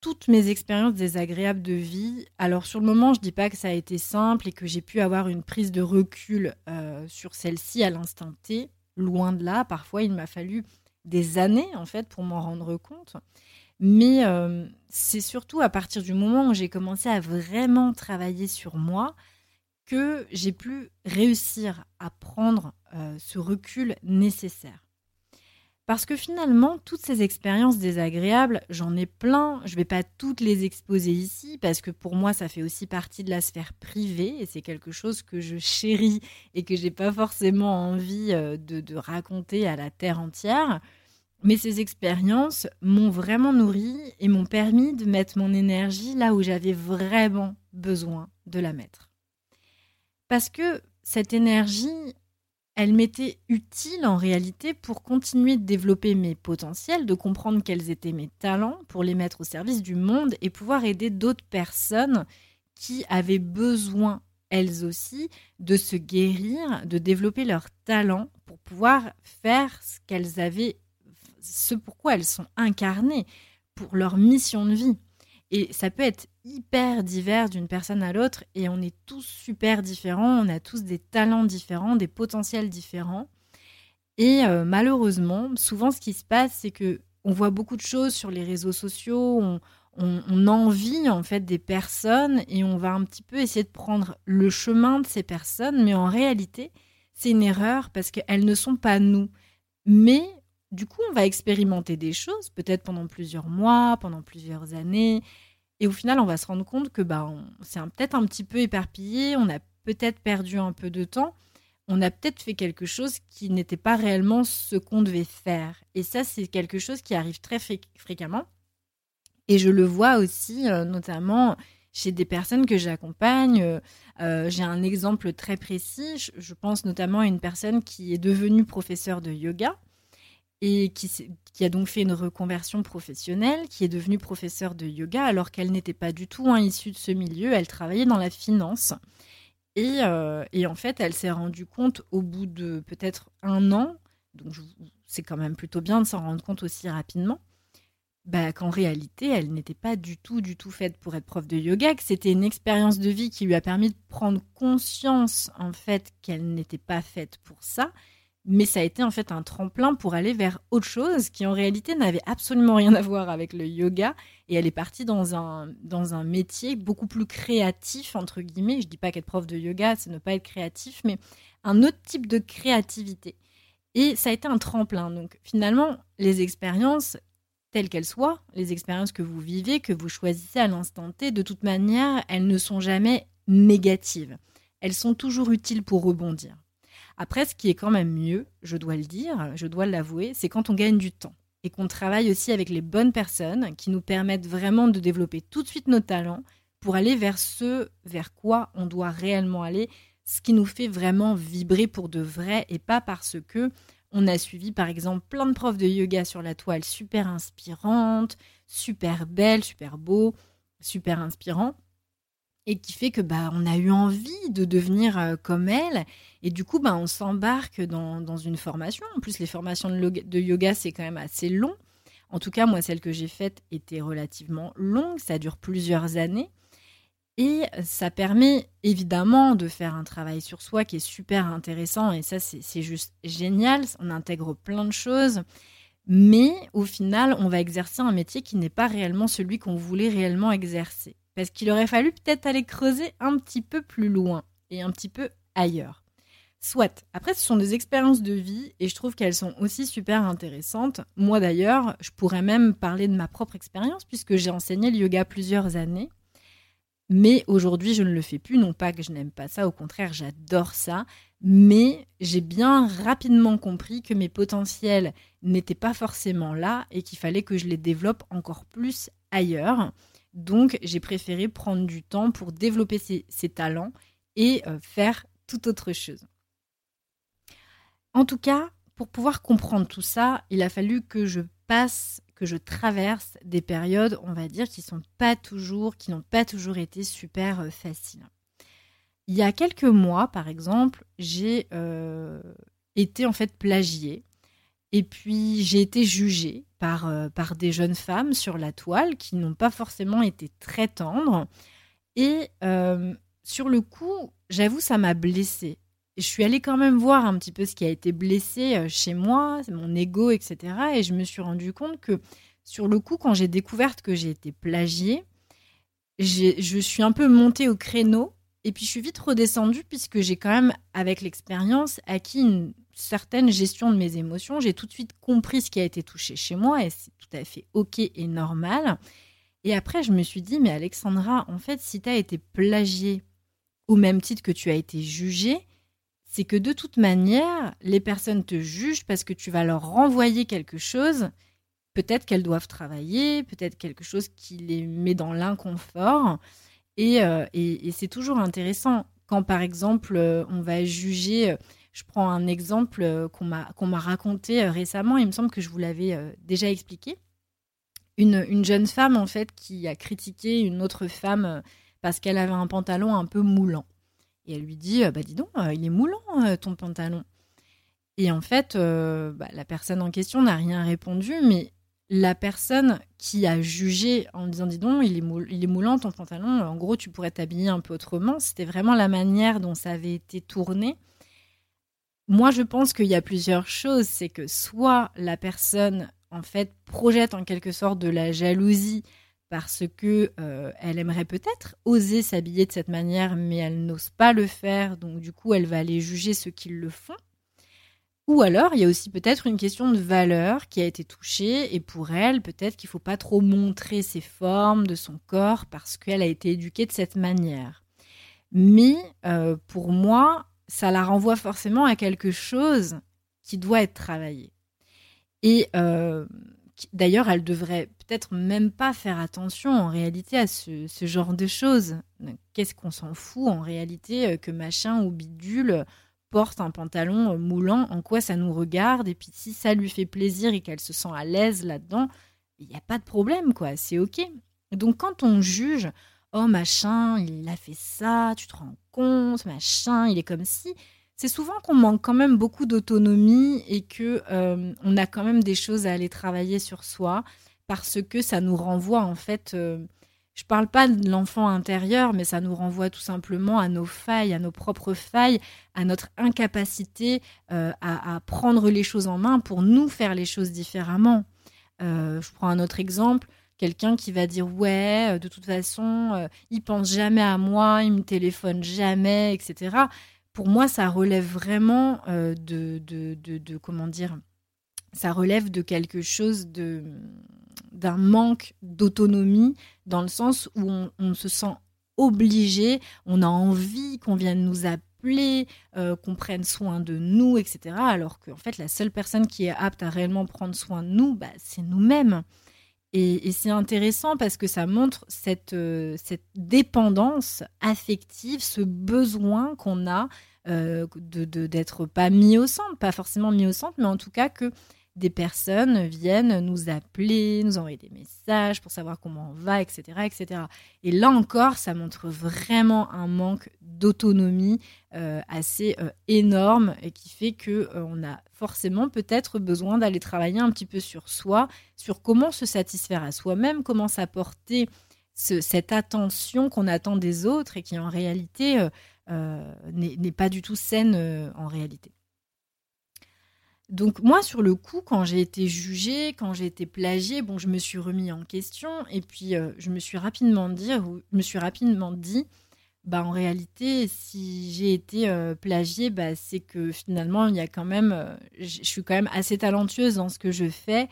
toutes mes expériences désagréables de vie, alors sur le moment, je dis pas que ça a été simple et que j'ai pu avoir une prise de recul euh, sur celle-ci à l'instant T, loin de là. Parfois, il m'a fallu des années en fait pour m'en rendre compte. Mais euh, c'est surtout à partir du moment où j'ai commencé à vraiment travailler sur moi que j'ai pu réussir à prendre euh, ce recul nécessaire. Parce que finalement, toutes ces expériences désagréables, j'en ai plein. Je ne vais pas toutes les exposer ici parce que pour moi, ça fait aussi partie de la sphère privée et c'est quelque chose que je chéris et que j'ai pas forcément envie euh, de, raconter à la terre entière. Mais ces expériences m'ont vraiment nourri et m'ont permis de mettre mon énergie là où j'avais vraiment besoin de la mettre. Parce que cette énergie, elle m'était utile en réalité pour continuer de développer mes potentiels, de comprendre quels étaient mes talents, pour les mettre au service du monde et pouvoir aider d'autres personnes qui avaient besoin, elles aussi, de se guérir, de développer leurs talents pour pouvoir faire ce qu'elles avaient ce pourquoi elles sont incarnées pour leur mission de vie. Et ça peut être hyper divers d'une personne à l'autre et on est tous super différents, on a tous des talents différents, des potentiels différents. Et euh, malheureusement, souvent ce qui se passe, c'est que on voit beaucoup de choses sur les réseaux sociaux, on, on, envie en fait des personnes et on va un petit peu essayer de prendre le chemin de ces personnes, mais en réalité, c'est une erreur parce qu'elles ne sont pas nous. Mais du coup, on va expérimenter des choses, peut-être pendant plusieurs mois, pendant plusieurs années. Et au final, on va se rendre compte que bah, c'est peut-être un petit peu éparpillé, on a peut-être perdu un peu de temps, on a peut-être fait quelque chose qui n'était pas réellement ce qu'on devait faire. Et ça, c'est quelque chose qui arrive très fréquemment. Et je le vois aussi, euh, notamment chez des personnes que j'accompagne. Euh, euh, j'ai un exemple très précis. je, pense notamment à une personne qui est devenue professeure de yoga et qui, a donc fait une reconversion professionnelle, qui est devenue professeure de yoga alors qu'elle n'était pas du tout issue de ce milieu, elle travaillait dans la finance. Et, euh, en fait, elle s'est rendue compte au bout de peut-être un an, donc c'est quand même plutôt bien de s'en rendre compte aussi rapidement, bah, qu'en réalité, elle n'était pas du tout, du tout faite pour être prof de yoga, que c'était une expérience de vie qui lui a permis de prendre conscience en fait qu'elle n'était pas faite pour ça mais ça a été en fait un tremplin pour aller vers autre chose qui en réalité n'avait absolument rien à voir avec le yoga et elle est partie dans un, dans un métier beaucoup plus créatif entre guillemets. Je dis pas qu'être prof de yoga c'est ne pas être créatif mais un autre type de créativité. Et ça a été un tremplin. Donc finalement, les expériences, telles qu'elles soient, les expériences que vous vivez, que vous choisissez à l'instant T, de toute manière, elles ne sont jamais négatives. Elles sont toujours utiles pour rebondir. Après, ce qui est quand même mieux, je dois le dire, je dois l'avouer, c'est quand on gagne du temps et qu'on travaille aussi avec les bonnes personnes qui nous permettent vraiment de développer tout de suite nos talents pour aller vers ce vers quoi on doit réellement aller, ce qui nous fait vraiment vibrer pour de vrai et pas parce que on a suivi par exemple plein de profs de yoga sur la toile super inspirantes, super belles, super beaux, super inspirants et qui fait que bah on a eu envie de devenir euh, comme elle. Et du coup bah on s'embarque dans, une formation. En plus les formations de, yoga c'est quand même assez long. En tout cas moi celle que j'ai faite était relativement longue ça dure plusieurs années. Et ça permet évidemment de faire un travail sur soi qui est super intéressant. Et ça c'est juste génial. On intègre plein de choses. Mais au final on va exercer un métier qui n'est pas réellement celui qu'on voulait réellement exercer parce qu'il aurait fallu peut-être aller creuser un petit peu plus loin et un petit peu ailleurs. Soit. Après, ce sont des expériences de vie et je trouve qu'elles sont aussi super intéressantes. Moi d'ailleurs, je pourrais même parler de ma propre expérience puisque j'ai enseigné le yoga plusieurs années. Mais aujourd'hui, je ne le fais plus. Non pas que je n'aime pas ça, au contraire, j'adore ça. Mais j'ai bien rapidement compris que mes potentiels n'étaient pas forcément là et qu'il fallait que je les développe encore plus ailleurs. Donc, j'ai préféré prendre du temps pour développer ces, talents et euh, faire tout autre chose. En tout cas, pour pouvoir comprendre tout ça, il a fallu que je passe, que je traverse des périodes, on va dire, qui sont pas toujours, qui n'ont pas toujours été super euh, faciles. Il y a quelques mois, par exemple, j'ai euh, été en fait plagiée et puis j'ai été jugée par, euh, par des jeunes femmes sur la toile qui n'ont pas forcément été très tendres. Et euh, sur le coup, j'avoue, ça m'a blessée. je suis allée quand même voir un petit peu ce qui a été blessé euh, chez moi, mon ego, etc. Et je me suis rendu compte que sur le coup, quand j'ai découvert que j'ai été plagiée, je suis un peu montée au créneau et puis je suis vite redescendue puisque j'ai quand même, avec l'expérience, acquis une certaine gestion de mes émotions. J'ai tout de suite compris ce qui a été touché chez moi et c'est tout à fait OK et normal. Et après, je me suis dit, mais Alexandra, en fait, si tu as été plagiée au même titre que tu as été jugée, c'est que de toute manière, les personnes te jugent parce que tu vas leur renvoyer quelque chose. Peut-être qu'elles doivent travailler, peut-être quelque chose qui les met dans l'inconfort. Et, euh, et c'est toujours intéressant quand, par exemple, euh, on va juger je prends un exemple euh, qu'on m'a raconté euh, récemment, il me semble que je vous l'avais euh, déjà expliqué. Une, jeune femme, en fait, qui a critiqué une autre femme parce qu'elle avait un pantalon un peu moulant. Et elle lui dit Bah, dis donc, il est moulant ton pantalon. Et en fait, bah, la personne en question n'a rien répondu, mais la personne qui a jugé en disant Dis donc, il est, il est moulant ton pantalon, en gros, tu pourrais t'habiller un peu autrement, c'était vraiment la manière dont ça avait été tourné moi, je pense qu'il y a plusieurs choses. C'est que soit la personne, en fait, projette en quelque sorte de la jalousie parce que euh, elle aimerait peut-être oser s'habiller de cette manière, mais elle n'ose pas le faire, donc du coup, elle va aller juger ceux qui le font. Ou alors, il y a aussi peut-être une question de valeur qui a été touchée, et pour elle, peut-être qu'il ne faut pas trop montrer ses formes de son corps parce qu'elle a été éduquée de cette manière. Mais euh, pour moi, ça la renvoie forcément à quelque chose qui doit être travaillé. Et euh, d'ailleurs, elle devrait peut-être même pas faire attention en réalité à ce, genre de choses. Qu'est-ce qu'on s'en fout en réalité euh, que machin ou bidule porte un pantalon euh, moulant, en quoi ça nous regarde, et puis si ça lui fait plaisir et qu'elle se sent à l'aise là-dedans, il n'y a pas de problème, quoi, c'est ok. Donc quand on juge, oh machin, il a fait ça, tu te rends compte, machin, il est comme si. C'est souvent qu'on manque quand même beaucoup d'autonomie et que euh, on a quand même des choses à aller travailler sur soi parce que ça nous renvoie en fait. Euh, je parle pas de l'enfant intérieur, mais ça nous renvoie tout simplement à nos failles, à nos propres failles, à notre incapacité euh, à, à, prendre les choses en main pour nous faire les choses différemment. je prends un autre exemple quelqu'un qui va dire ouais, euh, de toute façon, euh, il pense jamais à moi, il me téléphone jamais, etc. pour moi, ça relève vraiment de, de, de, comment dire, ça relève de quelque chose de d'un manque d'autonomie dans le sens où on, se sent obligé, on a envie qu'on vienne nous appeler, euh, qu'on prenne soin de nous, etc. Alors qu'en fait, la seule personne qui est apte à réellement prendre soin de nous, bah, c'est nous-mêmes. Et, c'est intéressant parce que ça montre cette, euh, dépendance affective, ce besoin qu'on a euh, de d'être pas mis au centre, pas forcément mis au centre, mais en tout cas que des personnes viennent nous appeler, nous envoyer des messages pour savoir comment on va, etc. etc. Et là encore, ça montre vraiment un manque d'autonomie euh, assez euh, énorme et qui fait que euh, on a forcément peut-être besoin d'aller travailler un petit peu sur soi, sur comment se satisfaire à soi-même, comment s'apporter cette attention qu'on attend des autres et qui en réalité n'est pas du tout saine en réalité. Donc moi, sur le coup, quand j'ai été jugée, quand j'ai été plagiée, bon, je me suis remis en question et puis euh, je me suis rapidement dit, je me suis rapidement dit, bah en réalité, si j'ai été euh, plagiée, bah, c'est que finalement, il y a quand même, euh, je suis quand même assez talentueuse dans ce que je fais.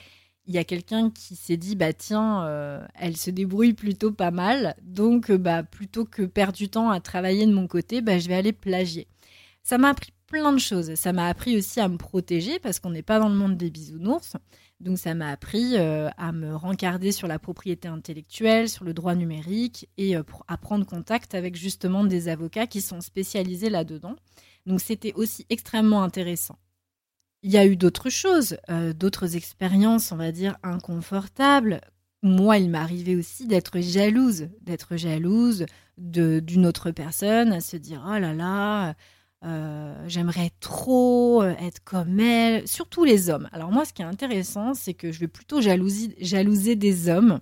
Il y a quelqu'un qui s'est dit, bah tiens, elle se débrouille plutôt pas mal, donc bah plutôt que perdre du temps à travailler de mon côté, bah je vais aller plagier. Ça m'a pris plein de choses. Ça m'a appris aussi à me protéger parce qu'on n'est pas dans le monde des bisounours. Donc ça m'a appris euh, à me rencarder sur la propriété intellectuelle, sur le droit numérique et euh, à prendre contact avec justement des avocats qui sont spécialisés là-dedans. Donc c'était aussi extrêmement intéressant. Il y a eu d'autres choses, euh, d'autres expériences, on va dire, inconfortables. Moi, il arrivé aussi d'être jalouse, d'être jalouse d'une autre personne, à se dire, oh là là, euh, j'aimerais trop euh, être comme elle, surtout les hommes. Alors moi, ce qui est intéressant, c'est que je vais plutôt jalouser des hommes.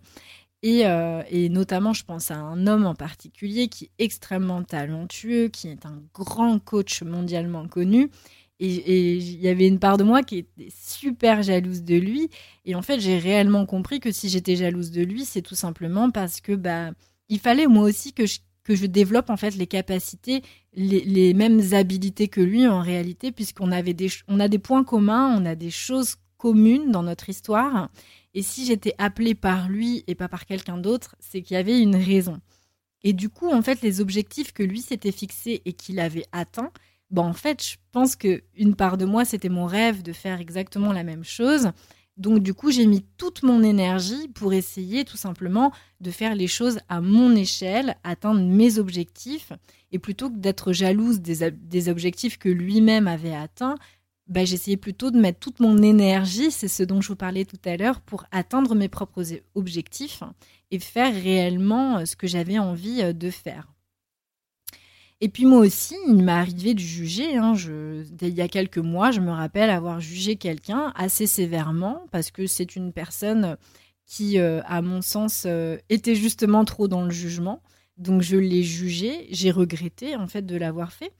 Et, euh, et, notamment, je pense à un homme en particulier qui est extrêmement talentueux, qui est un grand coach mondialement connu. Et il y avait une part de moi qui était super jalouse de lui. Et en fait, j'ai réellement compris que si j'étais jalouse de lui, c'est tout simplement parce que bah, il fallait moi aussi que je que je développe en fait les capacités, les, mêmes habilités que lui en réalité, puisqu'on avait des, on a des points communs, on a des choses communes dans notre histoire. Et si j'étais appelée par lui et pas par quelqu'un d'autre, c'est qu'il y avait une raison. Et du coup, en fait, les objectifs que lui s'était fixés et qu'il avait atteints, ben en fait, je pense que une part de moi, c'était mon rêve de faire exactement la même chose. Donc du coup, j'ai mis toute mon énergie pour essayer tout simplement de faire les choses à mon échelle, atteindre mes objectifs. Et plutôt que d'être jalouse des, objectifs que lui-même avait atteints, bah, j'essayais plutôt de mettre toute mon énergie, c'est ce dont je vous parlais tout à l'heure, pour atteindre mes propres objectifs et faire réellement euh, ce que j'avais envie euh, de faire. Et puis moi aussi, il m'est arrivé de juger. Hein, il y a quelques mois, je me rappelle avoir jugé quelqu'un assez sévèrement parce que c'est une personne qui, euh, à mon sens, euh, était justement trop dans le jugement. Donc je l'ai jugé, j'ai regretté en fait de l'avoir fait.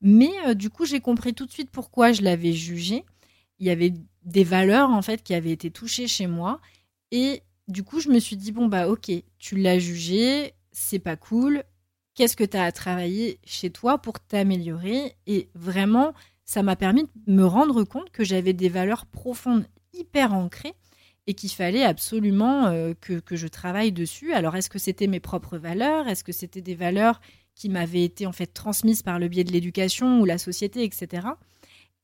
Mais euh, du coup, j'ai compris tout de suite pourquoi je l'avais jugé. Il y avait des valeurs en fait qui avaient été touchées chez moi et du coup, je me suis dit bon bah OK, tu l'as jugé, c'est pas cool, qu'est-ce que tu as à travailler chez toi pour t'améliorer? Et vraiment, ça m'a permis de me rendre compte que j'avais des valeurs profondes, hyper ancrées, et qu'il fallait absolument euh, que, je travaille dessus. Alors, est-ce que c'était mes propres valeurs? Est-ce que c'était des valeurs qui m'avaient été en fait transmises par le biais de l'éducation ou la société, etc.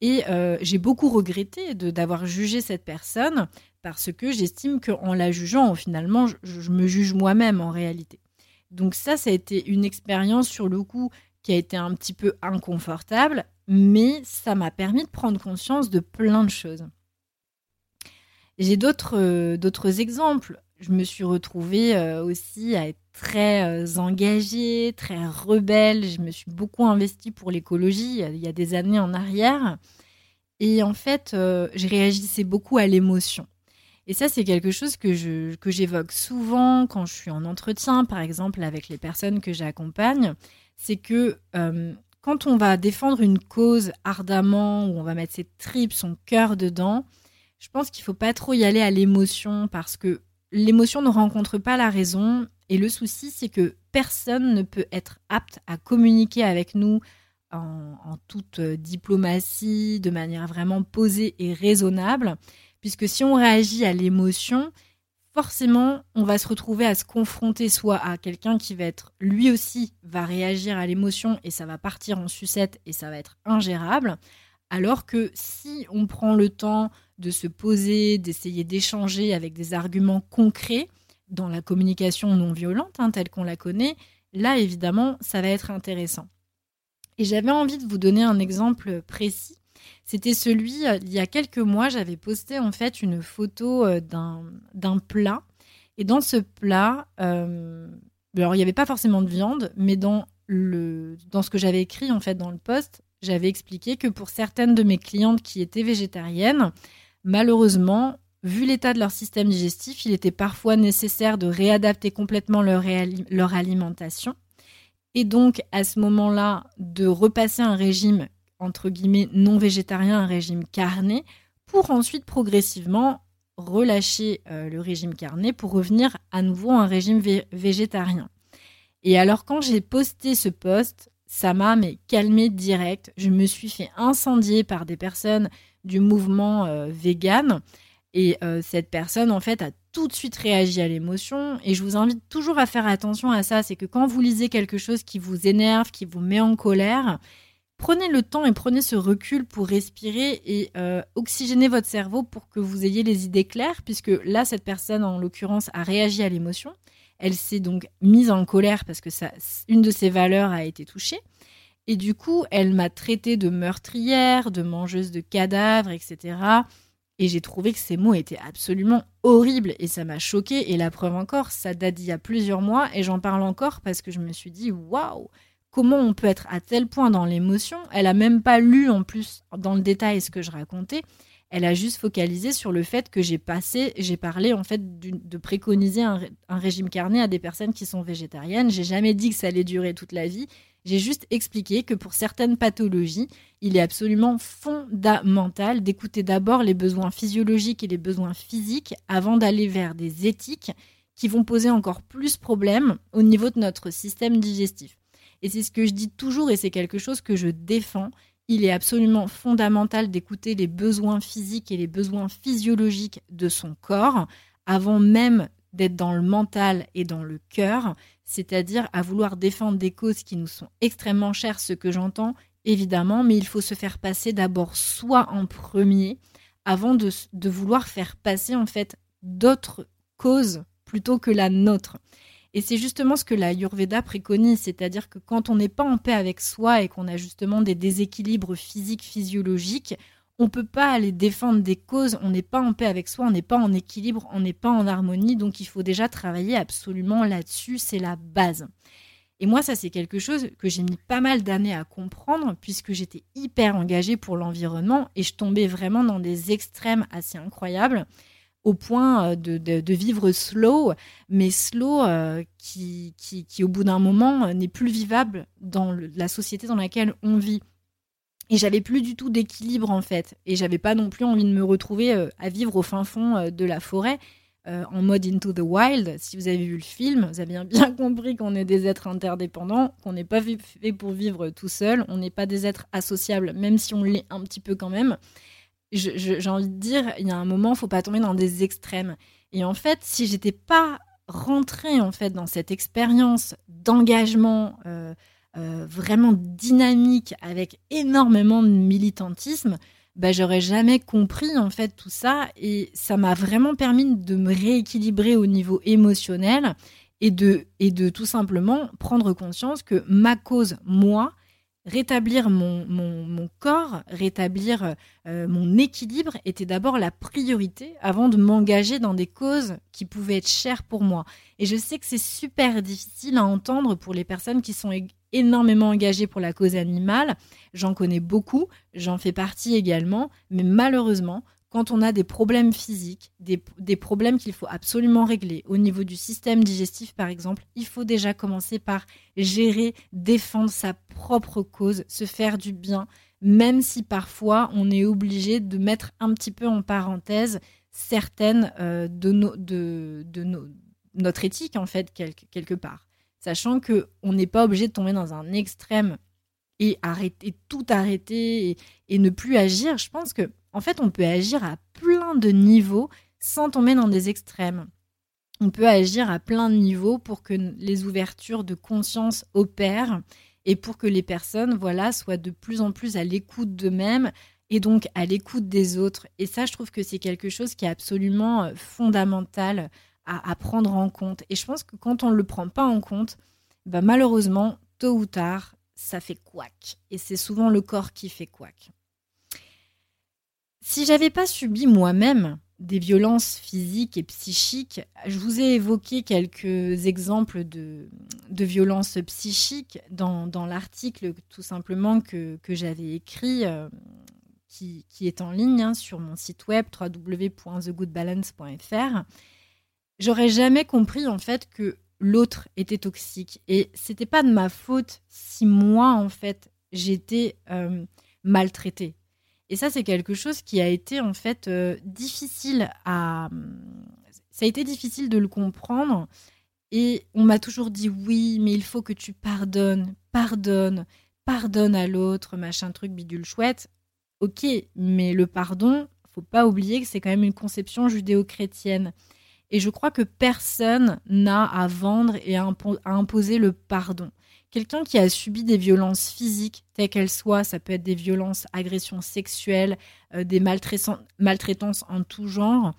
Et euh, j'ai beaucoup regretté d'avoir jugé cette personne parce que j'estime qu'en la jugeant, finalement, je me juge moi-même en réalité. Donc ça, ça a été une expérience sur le coup qui a été un petit peu inconfortable, mais ça m'a permis de prendre conscience de plein de choses. J'ai d'autres euh, exemples. Je me suis retrouvée euh, aussi à être très euh, engagée, très rebelle. Je me suis beaucoup investie pour l'écologie il y a des années en arrière. Et en fait, je réagissais beaucoup à l'émotion. Et ça, c'est quelque chose que je que j'évoque souvent quand je suis en entretien, par exemple avec les personnes que j'accompagne, c'est que euh, quand on va défendre une cause ardemment, où on va mettre ses tripes, son cœur dedans, je pense qu'il faut pas trop y aller à l'émotion parce que l'émotion ne rencontre pas la raison. Et le souci, c'est que personne ne peut être apte à communiquer avec nous en, toute diplomatie, de manière vraiment posée et raisonnable, puisque si on réagit à l'émotion, forcément, on va se retrouver à se confronter soit à quelqu'un qui va être, lui aussi, va réagir à l'émotion et ça va partir en sucette et ça va être ingérable, alors que si on prend le temps de se poser, d'essayer d'échanger avec des arguments concrets dans la communication non violente, hein, telle qu'on la connaît, là, évidemment, ça va être intéressant. Et j'avais envie de vous donner un exemple précis. C'était celui, euh, il y a quelques mois, j'avais posté en fait une photo euh, d'un plat. Et dans ce plat, euh, alors il n'y avait pas forcément de viande, mais dans, le, dans ce que j'avais écrit en fait dans le post, j'avais expliqué que pour certaines de mes clientes qui étaient végétariennes, malheureusement, vu l'état de leur système digestif, il était parfois nécessaire de réadapter complètement leur, leur alimentation. Et donc, à ce moment-là, de repasser un régime, entre guillemets, non végétarien, un régime carné, pour ensuite progressivement relâcher euh, le régime carné pour revenir à nouveau à un régime végétarien. Et alors, quand j'ai posté ce post, ça m'a mais calmé direct. Je me suis fait incendier par des personnes du mouvement euh, vegan. Et euh, cette personne, en fait, a tout de suite réagi à l'émotion. Et je vous invite toujours à faire attention à ça. C'est que quand vous lisez quelque chose qui vous énerve, qui vous met en colère, prenez le temps et prenez ce recul pour respirer et euh, oxygéner votre cerveau pour que vous ayez les idées claires. Puisque là, cette personne, en l'occurrence, a réagi à l'émotion. Elle s'est donc mise en colère parce que ça, une de ses valeurs a été touchée. Et du coup, elle m'a traité de meurtrière, de mangeuse de cadavres, etc. Et j'ai trouvé que ces mots étaient absolument horribles et ça m'a choqué. Et la preuve encore, ça date d'il y a plusieurs mois et j'en parle encore parce que je me suis dit waouh, comment on peut être à tel point dans l'émotion Elle a même pas lu en plus dans le détail ce que je racontais. Elle a juste focalisé sur le fait que j'ai passé, j'ai parlé en fait de préconiser un, régime carné à des personnes qui sont végétariennes. J'ai jamais dit que ça allait durer toute la vie. J'ai juste expliqué que pour certaines pathologies, il est absolument fondamental d'écouter d'abord les besoins physiologiques et les besoins physiques avant d'aller vers des éthiques qui vont poser encore plus problème au niveau de notre système digestif. Et c'est ce que je dis toujours et c'est quelque chose que je défends il est absolument fondamental d'écouter les besoins physiques et les besoins physiologiques de son corps avant même d'être dans le mental et dans le cœur, c'est-à-dire à vouloir défendre des causes qui nous sont extrêmement chères, ce que j'entends évidemment, mais il faut se faire passer d'abord soi en premier avant de, vouloir faire passer en fait d'autres causes plutôt que la nôtre. Et c'est justement ce que la Yurveda préconise, c'est-à-dire que quand on n'est pas en paix avec soi et qu'on a justement des déséquilibres physiques, physiologiques, on ne peut pas aller défendre des causes, on n'est pas en paix avec soi, on n'est pas en équilibre, on n'est pas en harmonie, donc il faut déjà travailler absolument là-dessus, c'est la base. Et moi, ça, c'est quelque chose que j'ai mis pas mal d'années à comprendre, puisque j'étais hyper engagée pour l'environnement et je tombais vraiment dans des extrêmes assez incroyables au point euh, de, vivre slow, mais slow euh, qui, qui, au bout d'un moment, euh, n'est plus vivable dans la société dans laquelle on vit. Et j'avais plus du tout d'équilibre en fait. Et j'avais pas non plus envie de me retrouver à vivre au fin fond de la forêt. en mode Into the Wild. Si vous avez vu le film, vous avez bien *laughs* compris qu'on est des êtres interdépendants, qu'on n'est pas fait pour vivre tout seul, on n'est pas des êtres associables, même si on l'est un petit peu quand même j'ai envie de dire, il y a un moment, faut pas tomber dans des extrêmes. Et en fait, si j'étais pas rentrée en fait dans cette expérience d'engagement euh, euh, vraiment dynamique avec énormément de militantisme, bah, j'aurais jamais compris en fait tout ça et ça m'a vraiment permis de me rééquilibrer au niveau émotionnel et de, et de tout simplement prendre conscience que ma cause, moi, rétablir mon, mon, corps, rétablir euh, mon équilibre était d'abord la priorité avant de m'engager dans des causes qui pouvaient être chères pour moi. Et je sais que c'est super difficile à entendre pour les personnes qui sont énormément engagées pour la cause animale. J'en connais beaucoup, j'en fais partie également, mais malheureusement, quand on a des problèmes physiques, des, problèmes qu'il faut absolument régler au niveau du système digestif par exemple, il faut déjà commencer par gérer, défendre sa propre cause, se faire du bien, même si parfois on est obligé de mettre un petit peu en parenthèse certaines euh, de, de, notre éthique en fait quelque, part, sachant que on n'est pas obligé de tomber dans un extrême et arrêter, tout arrêter et, ne plus agir. Je pense que, en fait, on peut agir à plein de niveaux sans tomber dans des extrêmes. On peut agir à plein de niveaux pour que les ouvertures de conscience opèrent et pour que les personnes, voilà, soient de plus en plus à l'écoute d'eux-mêmes et donc à l'écoute des autres. Et ça, je trouve que c'est quelque chose qui est absolument euh, fondamental à, prendre en compte. Et je pense que quand on ne le prend pas en compte, bah, malheureusement, tôt ou tard, ça fait couac. Et c'est souvent le corps qui fait couac. Si j'avais pas subi moi-même des violences physiques et psychiques, je vous ai évoqué quelques exemples de, violences psychiques dans, l'article tout simplement que, j'avais écrit, euh, qui, qui, est en ligne hein, sur mon site web www.thegoodbalance.fr. J'aurais jamais compris en fait que l'autre était toxique. Et c'était pas de ma faute si moi, en fait, j'étais euh, maltraitée. Et ça, c'est quelque chose qui a été, en fait, euh, difficile à. Ça a été difficile de le comprendre. Et on m'a toujours dit oui, mais il faut que tu pardonnes, pardonne, pardonne à l'autre, machin truc bidule chouette. Ok, mais le pardon, faut pas oublier que c'est quand même une conception judéo-chrétienne. Et je crois que personne n'a à vendre et à, imposer le pardon. Quelqu'un qui a subi des violences physiques, telles qu'elles soient, ça peut être des violences, agressions sexuelles, euh, des maltraitances en tout genre,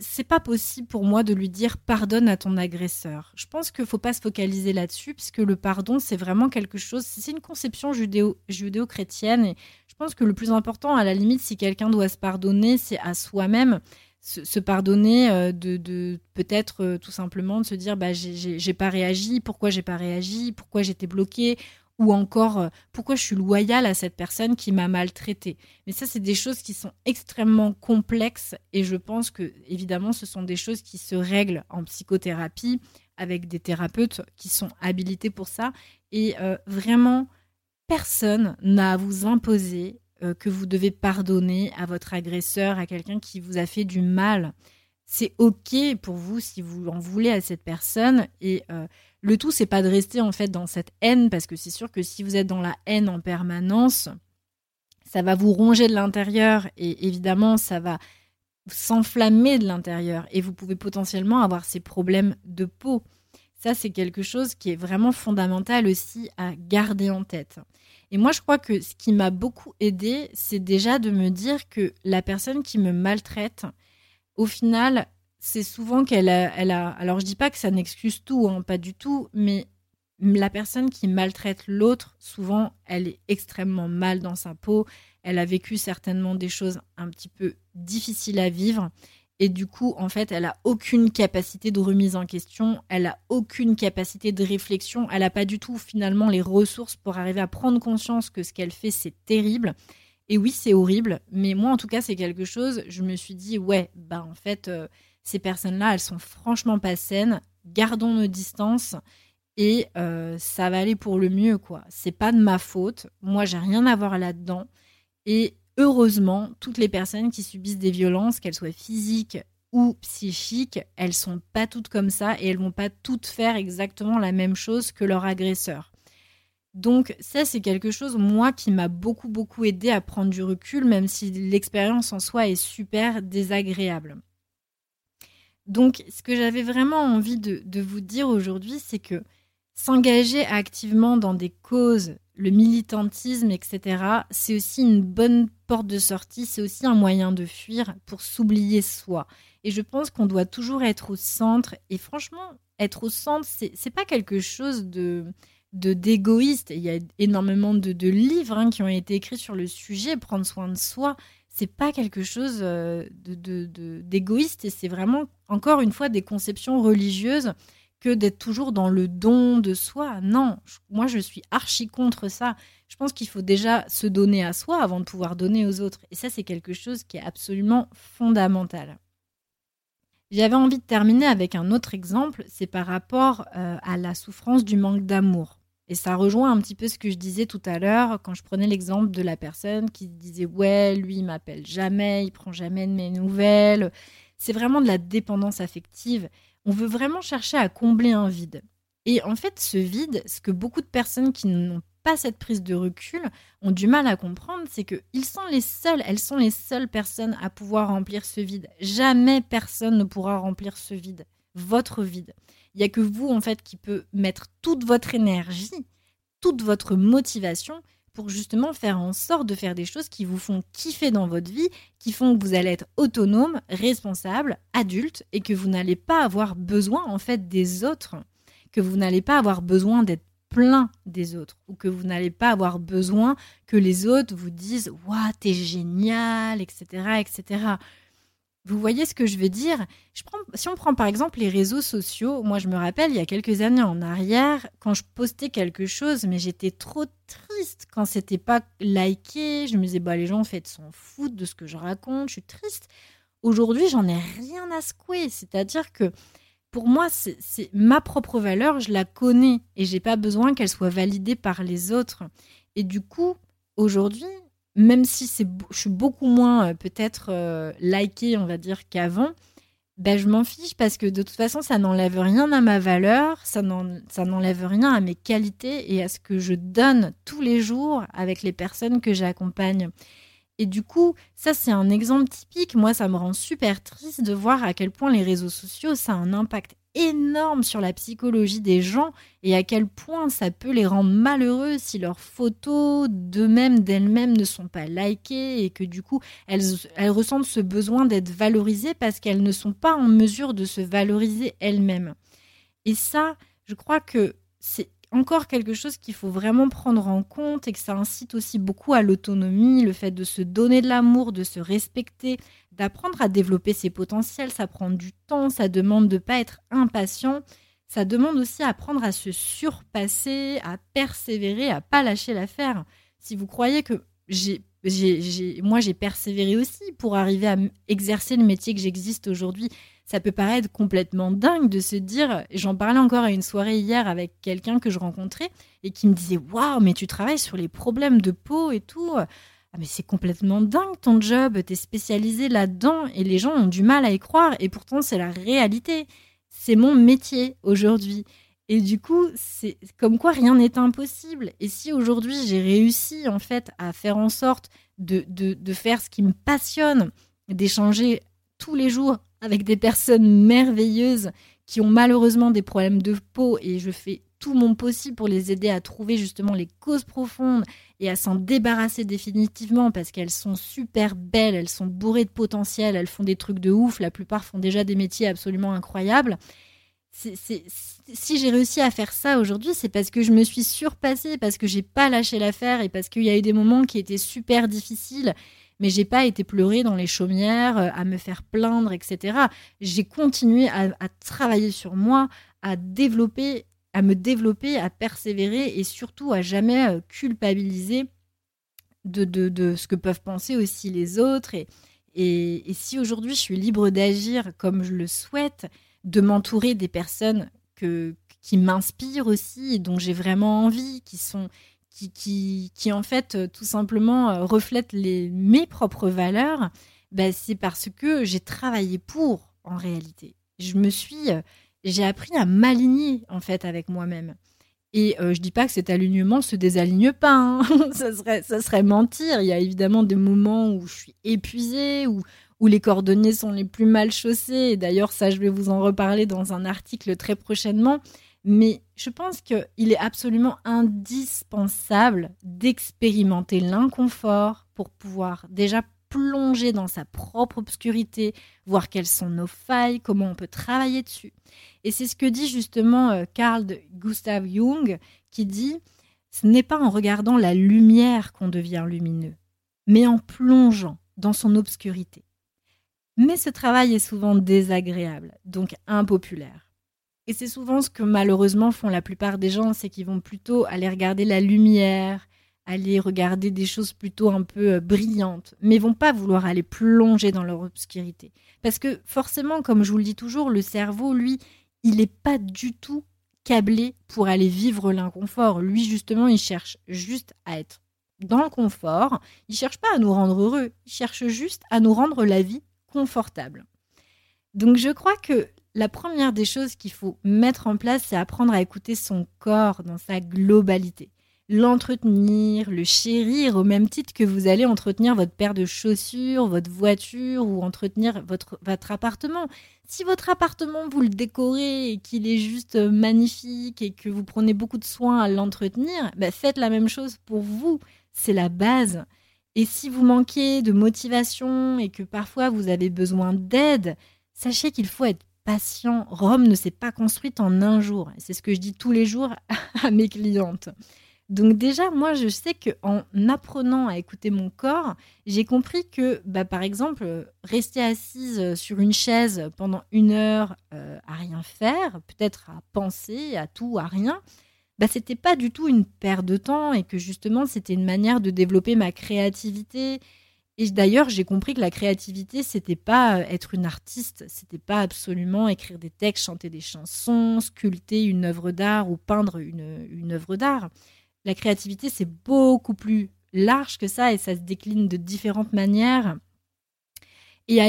c'est pas possible pour moi de lui dire pardonne à ton agresseur. Je pense qu'il faut pas se focaliser là-dessus, puisque le pardon, c'est vraiment quelque chose, c'est une conception judéo-chrétienne. et je pense que le plus important, à la limite, si quelqu'un doit se pardonner, c'est à soi-même se, pardonner euh, de, peut-être euh, tout simplement de se dire bah j'ai pas réagi, pourquoi j'ai pas réagi, pourquoi j'étais bloqué ou encore euh, pourquoi je suis loyale à cette personne qui m'a maltraité. Mais ça c'est des choses qui sont extrêmement complexes et je pense que évidemment ce sont des choses qui se règlent en psychothérapie avec des thérapeutes qui sont habilités pour ça et vraiment personne n'a à vous imposer euh, que vous devez pardonner à votre agresseur, à quelqu'un qui vous a fait du mal. C'est ok pour vous si vous en voulez à cette personne. Et euh, le tout, c'est pas de rester en fait dans cette haine, parce que c'est sûr que si vous êtes dans la haine en permanence, ça va vous ronger de l'intérieur et évidemment, ça va s'enflammer de l'intérieur et vous pouvez potentiellement avoir ces problèmes de peau. Ça, c'est quelque chose qui est vraiment fondamental aussi à garder en tête. Et moi, je crois que ce qui m'a beaucoup aidé, c'est déjà de me dire que la personne qui me maltraite, au final, c'est souvent qu'elle a, elle a. Alors, je dis pas que ça n'excuse tout, hein, pas du tout, mais la personne qui maltraite l'autre, souvent, elle est extrêmement mal dans sa peau. Elle a vécu certainement des choses un petit peu difficiles à vivre. Et du coup, en fait, elle a aucune capacité de remise en question, elle a aucune capacité de réflexion, elle n'a pas du tout finalement les ressources pour arriver à prendre conscience que ce qu'elle fait, c'est terrible. Et oui, c'est horrible, mais moi, en tout cas, c'est quelque chose, je me suis dit, ouais, bah en fait, euh, ces personnes-là, elles sont franchement pas saines, gardons nos distances et euh, ça va aller pour le mieux, quoi. C'est pas de ma faute, moi, j'ai rien à voir là-dedans. Et heureusement, toutes les personnes qui subissent des violences, qu'elles soient physiques ou psychiques, elles sont pas toutes comme ça et elles vont pas toutes faire exactement la même chose que leur agresseur. Donc ça, c'est quelque chose, moi, qui m'a beaucoup, beaucoup aidé à prendre du recul, même si l'expérience en soi est super désagréable. Donc ce que j'avais vraiment envie de, de vous dire aujourd'hui, c'est que s'engager activement dans des causes le militantisme, etc., c'est aussi une bonne porte de sortie, c'est aussi un moyen de fuir pour s'oublier soi. Et je pense qu'on doit toujours être au centre. Et franchement, être au centre, c'est, pas quelque chose de de d'égoïste. Il y a énormément de, livres hein, qui ont été écrits sur le sujet. Prendre soin de soi, c'est pas quelque chose euh, de, de, d'égoïste. Et c'est vraiment, encore une fois, des conceptions religieuses que d'être toujours dans le don de soi. Non, moi je suis archi contre ça. Je pense qu'il faut déjà se donner à soi avant de pouvoir donner aux autres. Et ça, c'est quelque chose qui est absolument fondamental. J'avais envie de terminer avec un autre exemple, c'est par rapport euh, à la souffrance du manque d'amour. Et ça rejoint un petit peu ce que je disais tout à l'heure quand je prenais l'exemple de la personne qui disait ouais, lui il m'appelle jamais, il prend jamais de mes nouvelles. C'est vraiment de la dépendance affective on veut vraiment chercher à combler un vide. Et en fait, ce vide, ce que beaucoup de personnes qui n'ont pas cette prise de recul ont du mal à comprendre, c'est que ils sont les elles sont les seules personnes à pouvoir remplir ce vide. Jamais personne ne pourra remplir ce vide, votre vide. Il y a que vous en fait qui peut mettre toute votre énergie, toute votre motivation pour justement faire en sorte de faire des choses qui vous font kiffer dans votre vie, qui font que vous allez être autonome, responsable, adulte et que vous n'allez pas avoir besoin en fait des autres, que vous n'allez pas avoir besoin d'être plein des autres ou que vous n'allez pas avoir besoin que les autres vous disent waouh t'es génial etc etc vous voyez ce que je veux dire? Si on prend par exemple les réseaux sociaux, moi je me rappelle il y a quelques années en arrière, quand je postais quelque chose, mais j'étais trop triste quand c'était pas liké. Je me disais, bah les gens en fait s'en foutent de ce que je raconte, je suis triste. Aujourd'hui, j'en ai rien à secouer. C'est-à-dire que pour moi, c'est ma propre valeur, je la connais et j'ai pas besoin qu'elle soit validée par les autres. Et du coup, aujourd'hui, même si je suis beaucoup moins euh, peut-être euh, likée, on va dire, qu'avant, ben, je m'en fiche parce que de toute façon, ça n'enlève rien à ma valeur, ça n'enlève rien à mes qualités et à ce que je donne tous les jours avec les personnes que j'accompagne. Et du coup, ça c'est un exemple typique. Moi, ça me rend super triste de voir à quel point les réseaux sociaux, ça a un impact énorme sur la psychologie des gens et à quel point ça peut les rendre malheureux si leurs photos d'eux-mêmes, d'elles-mêmes ne sont pas likées et que du coup elles, elles ressentent ce besoin d'être valorisées parce qu'elles ne sont pas en mesure de se valoriser elles-mêmes. Et ça, je crois que c'est encore quelque chose qu'il faut vraiment prendre en compte et que ça incite aussi beaucoup à l'autonomie, le fait de se donner de l'amour, de se respecter, d'apprendre à développer ses potentiels. Ça prend du temps, ça demande de ne pas être impatient. Ça demande aussi à à se surpasser, à persévérer, à pas lâcher l'affaire. Si vous croyez que j'ai moi j'ai persévéré aussi pour arriver à exercer le métier que j'existe aujourd'hui ça peut paraître complètement dingue de se dire, j'en parlais encore à une soirée hier avec quelqu'un que je rencontrais et qui me disait waouh, mais tu travailles sur les problèmes de peau et tout. Mais c'est complètement dingue ton job, tu es spécialisé là-dedans et les gens ont du mal à y croire et pourtant c'est la réalité. C'est mon métier aujourd'hui. Et du coup, c'est comme quoi rien n'est impossible. Et si aujourd'hui j'ai réussi en fait à faire en sorte de, de, de faire ce qui me passionne, d'échanger tous les jours avec des personnes merveilleuses qui ont malheureusement des problèmes de peau et je fais tout mon possible pour les aider à trouver justement les causes profondes et à s'en débarrasser définitivement parce qu'elles sont super belles, elles sont bourrées de potentiel, elles font des trucs de ouf, la plupart font déjà des métiers absolument incroyables. si j'ai réussi à faire ça aujourd'hui, c'est parce que je me suis surpassée, parce que j'ai pas lâché l'affaire et parce qu'il y a eu des moments qui étaient super difficiles mais j'ai pas été pleurer dans les chaumières, euh, à me faire plaindre, etc. J'ai continué à, travailler sur moi, à développer, à me développer, à persévérer et surtout à jamais euh, culpabiliser de, de, ce que peuvent penser aussi les autres. Et, et, si aujourd'hui je suis libre d'agir comme je le souhaite, de m'entourer des personnes que, qui m'inspirent aussi et dont j'ai vraiment envie, qui sont, qui, qui, en fait euh, tout simplement euh, reflète les, mes propres valeurs, bah, c'est parce que j'ai travaillé pour en réalité. Je me suis, j'ai appris à m'aligner en fait avec moi-même. Et je je dis pas que cet alignement se désaligne pas, hein. *laughs* ça, serait, ça serait mentir. Il y a évidemment des moments où je suis épuisée, où, où les cordonniers sont les plus mal chaussés. D'ailleurs, ça, je vais vous en reparler dans un article très prochainement. Mais je pense qu'il est absolument indispensable d'expérimenter l'inconfort pour pouvoir déjà plonger dans sa propre obscurité, voir quelles sont nos failles, comment on peut travailler dessus. Et c'est ce que dit justement euh, Carl Gustav Jung, qui dit Ce n'est pas en regardant la lumière qu'on devient lumineux, mais en plongeant dans son obscurité. Mais ce travail est souvent désagréable, donc impopulaire. Et c'est souvent ce que malheureusement font la plupart des gens, c'est qu'ils vont plutôt aller regarder la lumière, aller regarder des choses plutôt un peu euh, brillantes, mais vont pas vouloir aller plonger dans leur obscurité. Parce que forcément, comme je vous le dis toujours, le cerveau, lui, il n'est pas du tout câblé pour aller vivre l'inconfort. Lui, justement, il cherche juste à être dans le confort. Il cherche pas à nous rendre heureux, il cherche juste à nous rendre la vie confortable. Donc je crois que la première des choses qu'il faut mettre en place, c'est apprendre à écouter son corps dans sa globalité. L'entretenir, le chérir au même titre que vous allez entretenir votre paire de chaussures, votre voiture ou entretenir votre, votre appartement. Si votre appartement, vous le décorez et qu'il est juste magnifique et que vous prenez beaucoup de soin à l'entretenir, bah, faites la même chose pour vous. C'est la base. Et si vous manquez de motivation et que parfois vous avez besoin d'aide, sachez qu'il faut être patient. Rome ne s'est pas construite en un jour. C'est ce que je dis tous les jours *laughs* à mes clientes. Donc déjà, moi, je sais qu'en apprenant à écouter mon corps, j'ai compris que, bah, par exemple, rester assise sur une chaise pendant une heure euh, à rien faire, peut-être à penser à tout, à rien, bah, c'était pas du tout une perte de temps et que justement, c'était une manière de développer ma créativité. Et d'ailleurs, j'ai compris que la créativité, c'était pas être une artiste, c'était pas absolument écrire des textes, chanter des chansons, sculpter une œuvre d'art ou peindre une, une œuvre d'art la créativité, c'est beaucoup plus large que ça et ça se décline de différentes manières. Et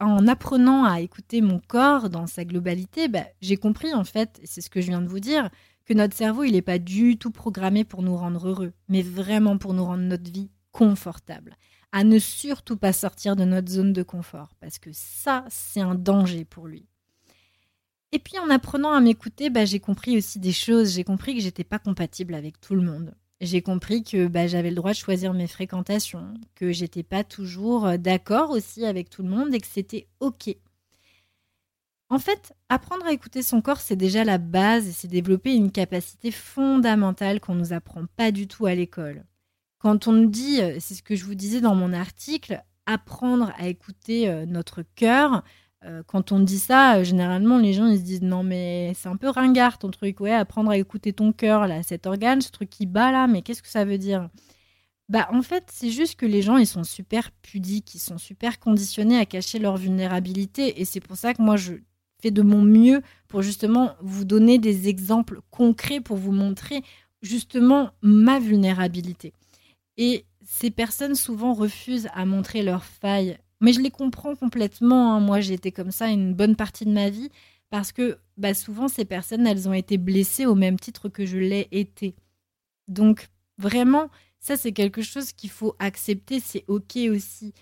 en apprenant à écouter mon corps dans sa globalité, bah, j'ai compris en fait, c'est ce que je viens de vous dire, que notre cerveau, il n'est pas du tout programmé pour nous rendre heureux, mais vraiment pour nous rendre notre vie confortable. À ne surtout pas sortir de notre zone de confort, parce que ça, c'est un danger pour lui. Et puis en apprenant à m'écouter, bah, j'ai compris aussi des choses. J'ai compris que j'étais pas compatible avec tout le monde. J'ai compris que bah, j'avais le droit de choisir mes fréquentations, que j'étais pas toujours euh, d'accord aussi avec tout le monde et que c'était ok. En fait, apprendre à écouter son corps, c'est déjà la base et c'est développer une capacité fondamentale qu'on nous apprend pas du tout à l'école. Quand on nous dit, euh, c'est ce que je vous disais dans mon article, apprendre à écouter euh, notre cœur, euh, quand on dit ça, euh, généralement, les gens ils se disent non mais c'est un peu ringard ton truc, ouais, apprendre à écouter ton cœur là, cet organe, ce truc qui bat là, mais qu'est-ce que ça veut dire? Bah en fait, c'est juste que les gens ils sont super pudiques, ils sont super conditionnés à cacher leur vulnérabilité, et c'est pour ça que moi je fais de mon mieux pour justement vous donner des exemples concrets pour vous montrer justement ma vulnérabilité. Et ces personnes souvent refusent à montrer leurs failles mais je les comprends complètement. Hein. Moi, j'ai été comme ça une bonne partie de ma vie parce que bah, souvent, ces personnes, elles ont été blessées au même titre que je l'ai été. Donc, vraiment, ça, c'est quelque chose qu'il faut accepter. C'est OK aussi.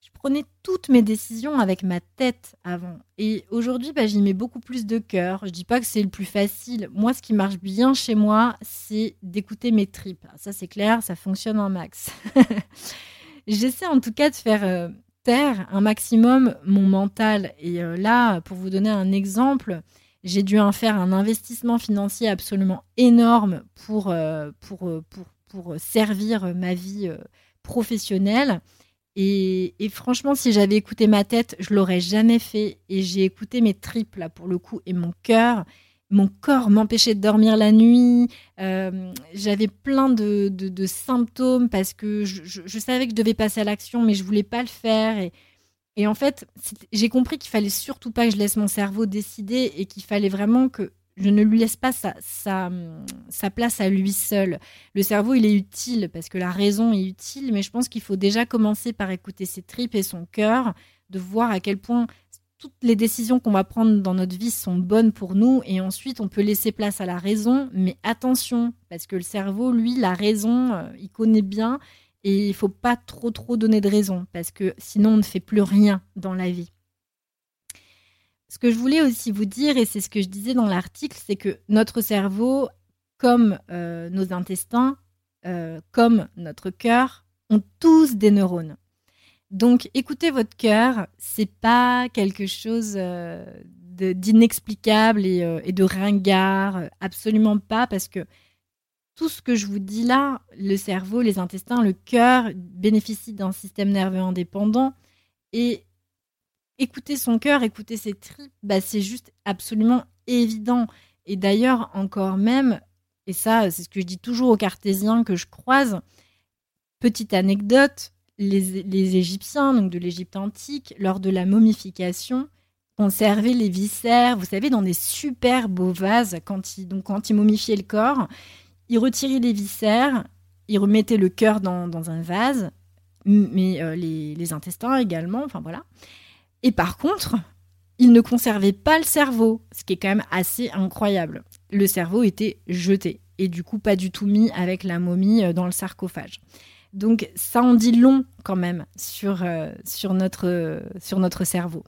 Je prenais toutes mes décisions avec ma tête avant. Et aujourd'hui, bah, j'y mets beaucoup plus de cœur. Je dis pas que c'est le plus facile. Moi, ce qui marche bien chez moi, c'est d'écouter mes tripes. Ça, c'est clair, ça fonctionne en max. *laughs* J'essaie en tout cas de faire un maximum mon mental. Et euh, là, pour vous donner un exemple, j'ai dû en faire un investissement financier absolument énorme pour, euh, pour, euh, pour, pour, servir ma vie professionnelle. Et, et, franchement, si j'avais écouté ma tête, je l'aurais jamais fait. Et j'ai écouté mes tripes, là, pour le coup, et mon cœur mon corps m'empêchait de dormir la nuit. Euh, j'avais plein de, symptômes parce que je, savais que je devais passer à l'action, mais je voulais pas le faire. Et, et en fait, j'ai compris qu'il fallait surtout pas que je laisse mon cerveau décider et qu'il fallait vraiment que je ne lui laisse pas sa, sa, sa, place à lui seul. Le cerveau, il est utile parce que la raison est utile, mais je pense qu'il faut déjà commencer par écouter ses tripes et son cœur, de voir à quel point toutes les décisions qu'on va prendre dans notre vie sont bonnes pour nous et ensuite on peut laisser place à la raison, mais attention, parce que le cerveau, lui, la raison, euh, il connaît bien et il faut pas trop trop donner de raison parce que sinon on ne fait plus rien dans la vie. Ce que je voulais aussi vous dire, et c'est ce que je disais dans l'article, c'est que notre cerveau, comme euh, nos intestins, euh, comme notre cœur, ont tous des neurones. Donc, écoutez votre cœur, c'est pas quelque chose euh, d'inexplicable euh, et, de ringard, euh, absolument pas, parce que tout ce que je vous dis là, le cerveau, les intestins, le cœur bénéficient d'un système nerveux indépendant et écouter son cœur, écouter ses tripes, bah, c'est juste absolument évident. Et d'ailleurs, encore même, et ça, c'est ce que je dis toujours aux cartésiens que je croise, petite anecdote, les, Égyptiens, donc de l'Égypte antique, lors de la momification, conservaient les viscères, vous savez, dans des super beaux vases. Quand ils, donc, quand ils momifiaient le corps, ils retiraient les viscères, ils remettaient le cœur dans, un vase, mais euh, les, intestins également, enfin voilà. Et par contre, ils ne conservaient pas le cerveau, ce qui est quand même assez incroyable. Le cerveau était jeté. et du coup pas du tout mis avec la momie euh, dans le sarcophage. Donc ça en dit long quand même sur, euh, sur notre cerveau.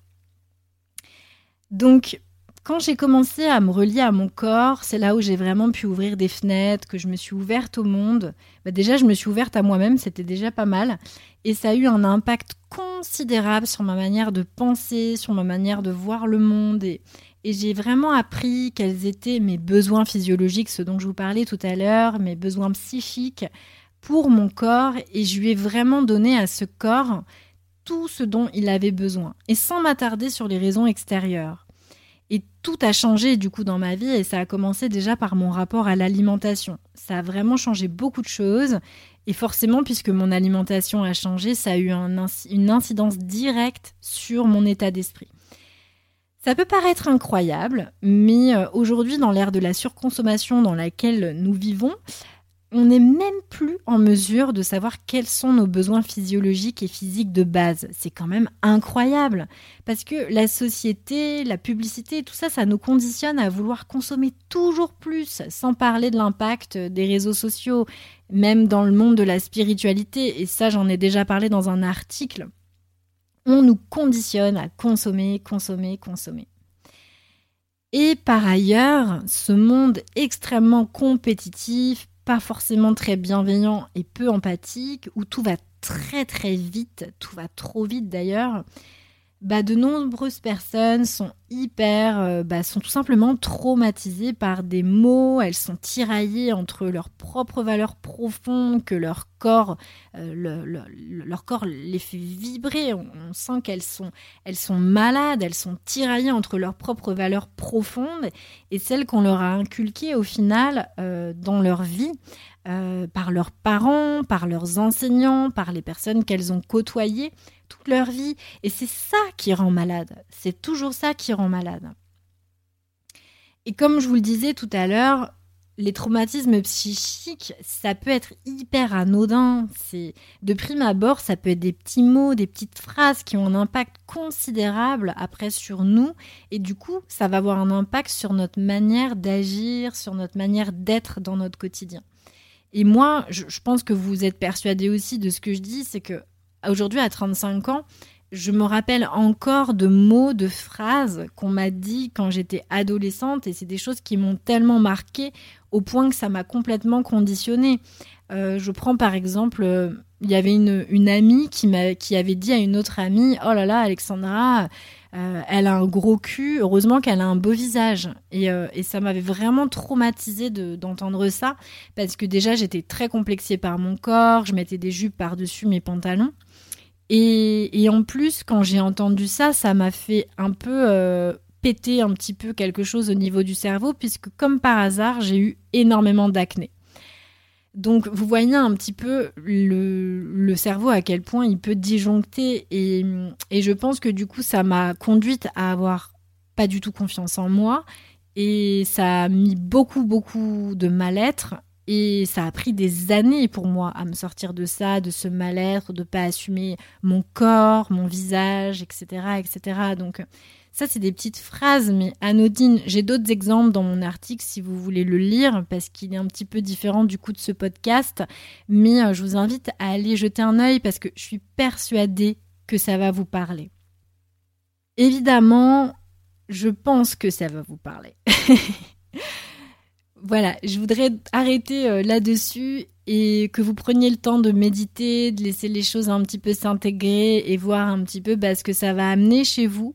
Donc quand j'ai commencé à me relier à mon corps, c'est là où j'ai vraiment pu ouvrir des fenêtres, que je me suis ouverte au monde. Bah, déjà, je me suis ouverte à moi-même, c'était déjà pas mal. Et ça a eu un impact considérable sur ma manière de penser, sur ma manière de voir le monde. Et, et j'ai vraiment appris quels étaient mes besoins physiologiques, ce dont je vous parlais tout à l'heure, mes besoins psychiques pour mon corps. Et je lui ai vraiment donné à ce corps tout ce dont il avait besoin. Et sans m'attarder sur les raisons extérieures. Et tout a changé du coup dans ma vie et ça a commencé déjà par mon rapport à l'alimentation. Ça a vraiment changé beaucoup de choses et forcément puisque mon alimentation a changé, ça a eu une incidence directe sur mon état d'esprit. Ça peut paraître incroyable, mais euh, aujourd'hui dans l'ère de la surconsommation dans laquelle nous vivons, on n'est même plus en mesure de savoir quels sont nos besoins physiologiques et physiques de base. C'est quand même incroyable. Parce que la société, la publicité, tout ça, ça nous conditionne à vouloir consommer toujours plus, sans parler de l'impact des réseaux sociaux, même dans le monde de la spiritualité. Et ça, j'en ai déjà parlé dans un article. On nous conditionne à consommer, consommer, consommer. Et par ailleurs, ce monde extrêmement compétitif, pas forcément très bienveillant et peu empathique, où tout va très très vite, tout va trop vite d'ailleurs, bah, de nombreuses personnes sont hyper, euh, bah, sont tout simplement traumatisées par des mots, elles sont tiraillées entre leurs propres valeurs profondes, que leur corps, euh, leur corps les fait vibrer, on, sent qu'elles sont, elles sont malades, elles sont tiraillées entre leurs propres valeurs profondes et celles qu'on leur a inculquées au final euh, dans leur vie. Par leurs parents, par leurs enseignants, par les personnes qu'elles ont côtoyées, toute leur vie. Et c'est ça qui rend malade. C'est toujours ça qui rend malade. Et comme je vous le disais tout à l'heure, les traumatismes psychiques, ça peut être hyper anodin. C'est de prime abord, ça peut être des petits mots, des petites phrases qui ont un impact considérable après sur nous, et du coup, ça va avoir un impact sur notre manière d'agir, sur notre manière d'être dans notre quotidien. Et moi, je, pense que vous êtes persuadé aussi de ce que je dis, c'est que aujourd'hui à 35 ans, je me rappelle encore de mots, de phrases qu'on m'a dit quand j'étais adolescente et c'est des choses qui m'ont tellement marqué au point que ça m'a complètement conditionnée. Euh, je prends par exemple, euh, il y avait une, amie qui, qui avait dit à une autre amie Oh là là, Alexandra, euh, elle a un gros cul, heureusement qu'elle a un beau visage. Et, ça m'avait vraiment traumatisée d'entendre ça parce que déjà j'étais très complexée par mon corps, je mettais des jupes par-dessus mes pantalons. Et, en plus, quand j'ai entendu ça, ça m'a fait un peu euh, péter un petit peu quelque chose au niveau du cerveau, puisque comme par hasard, j'ai eu énormément d'acné. Donc vous voyez un petit peu le, cerveau à quel point il peut disjoncter et, et je pense que du coup ça m'a conduite à avoir pas du tout confiance en moi et ça a mis beaucoup beaucoup de mal-être et ça a pris des années pour moi à me sortir de ça, de ce mal-être, de pas assumer mon corps, mon visage, etc., etc. Donc ça, c'est des petites phrases, mais anodines. J'ai d'autres exemples dans mon article si vous voulez le lire, parce qu'il est un petit peu différent du coup de ce podcast. Mais euh, je vous invite à aller jeter un œil parce que je suis persuadée que ça va vous parler. Évidemment, je pense que ça va vous parler. *laughs* Voilà, je voudrais arrêter euh, là-dessus et que vous preniez le temps de méditer, de laisser les choses un petit peu s'intégrer et voir un petit peu bah, ce que ça va amener chez vous.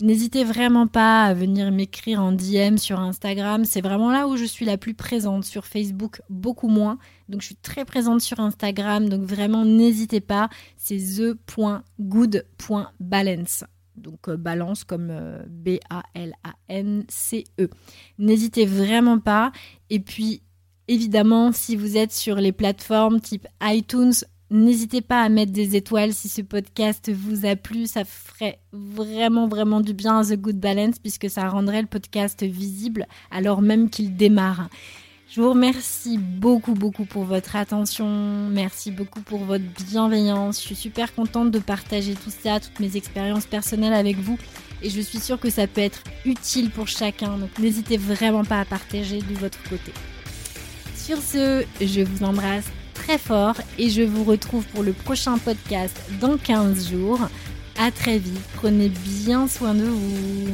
N'hésitez vraiment pas à venir m'écrire en DM sur Instagram. C'est vraiment là où je suis la plus présente. Sur Facebook, beaucoup moins. Donc je suis très présente sur Instagram. Donc vraiment, n'hésitez pas. C'est the.good.balance donc euh, balance comme euh, B-A-L-A-N-C-E. N'hésitez vraiment pas. Et puis, évidemment, si vous êtes sur les plateformes type iTunes, n'hésitez pas à mettre des étoiles si ce podcast vous a plu. Ça ferait vraiment, vraiment du bien à The Good Balance puisque ça rendrait le podcast visible alors même qu'il démarre. Je vous remercie beaucoup, beaucoup pour votre attention. Merci beaucoup pour votre bienveillance. Je suis super contente de partager tout ça, toutes mes expériences personnelles avec vous. Et je suis sûre que ça peut être utile pour chacun. Donc n'hésitez vraiment pas à partager de votre côté. Sur ce, je vous embrasse très fort et je vous retrouve pour le prochain podcast dans 15 jours. À très vite, prenez bien soin de vous.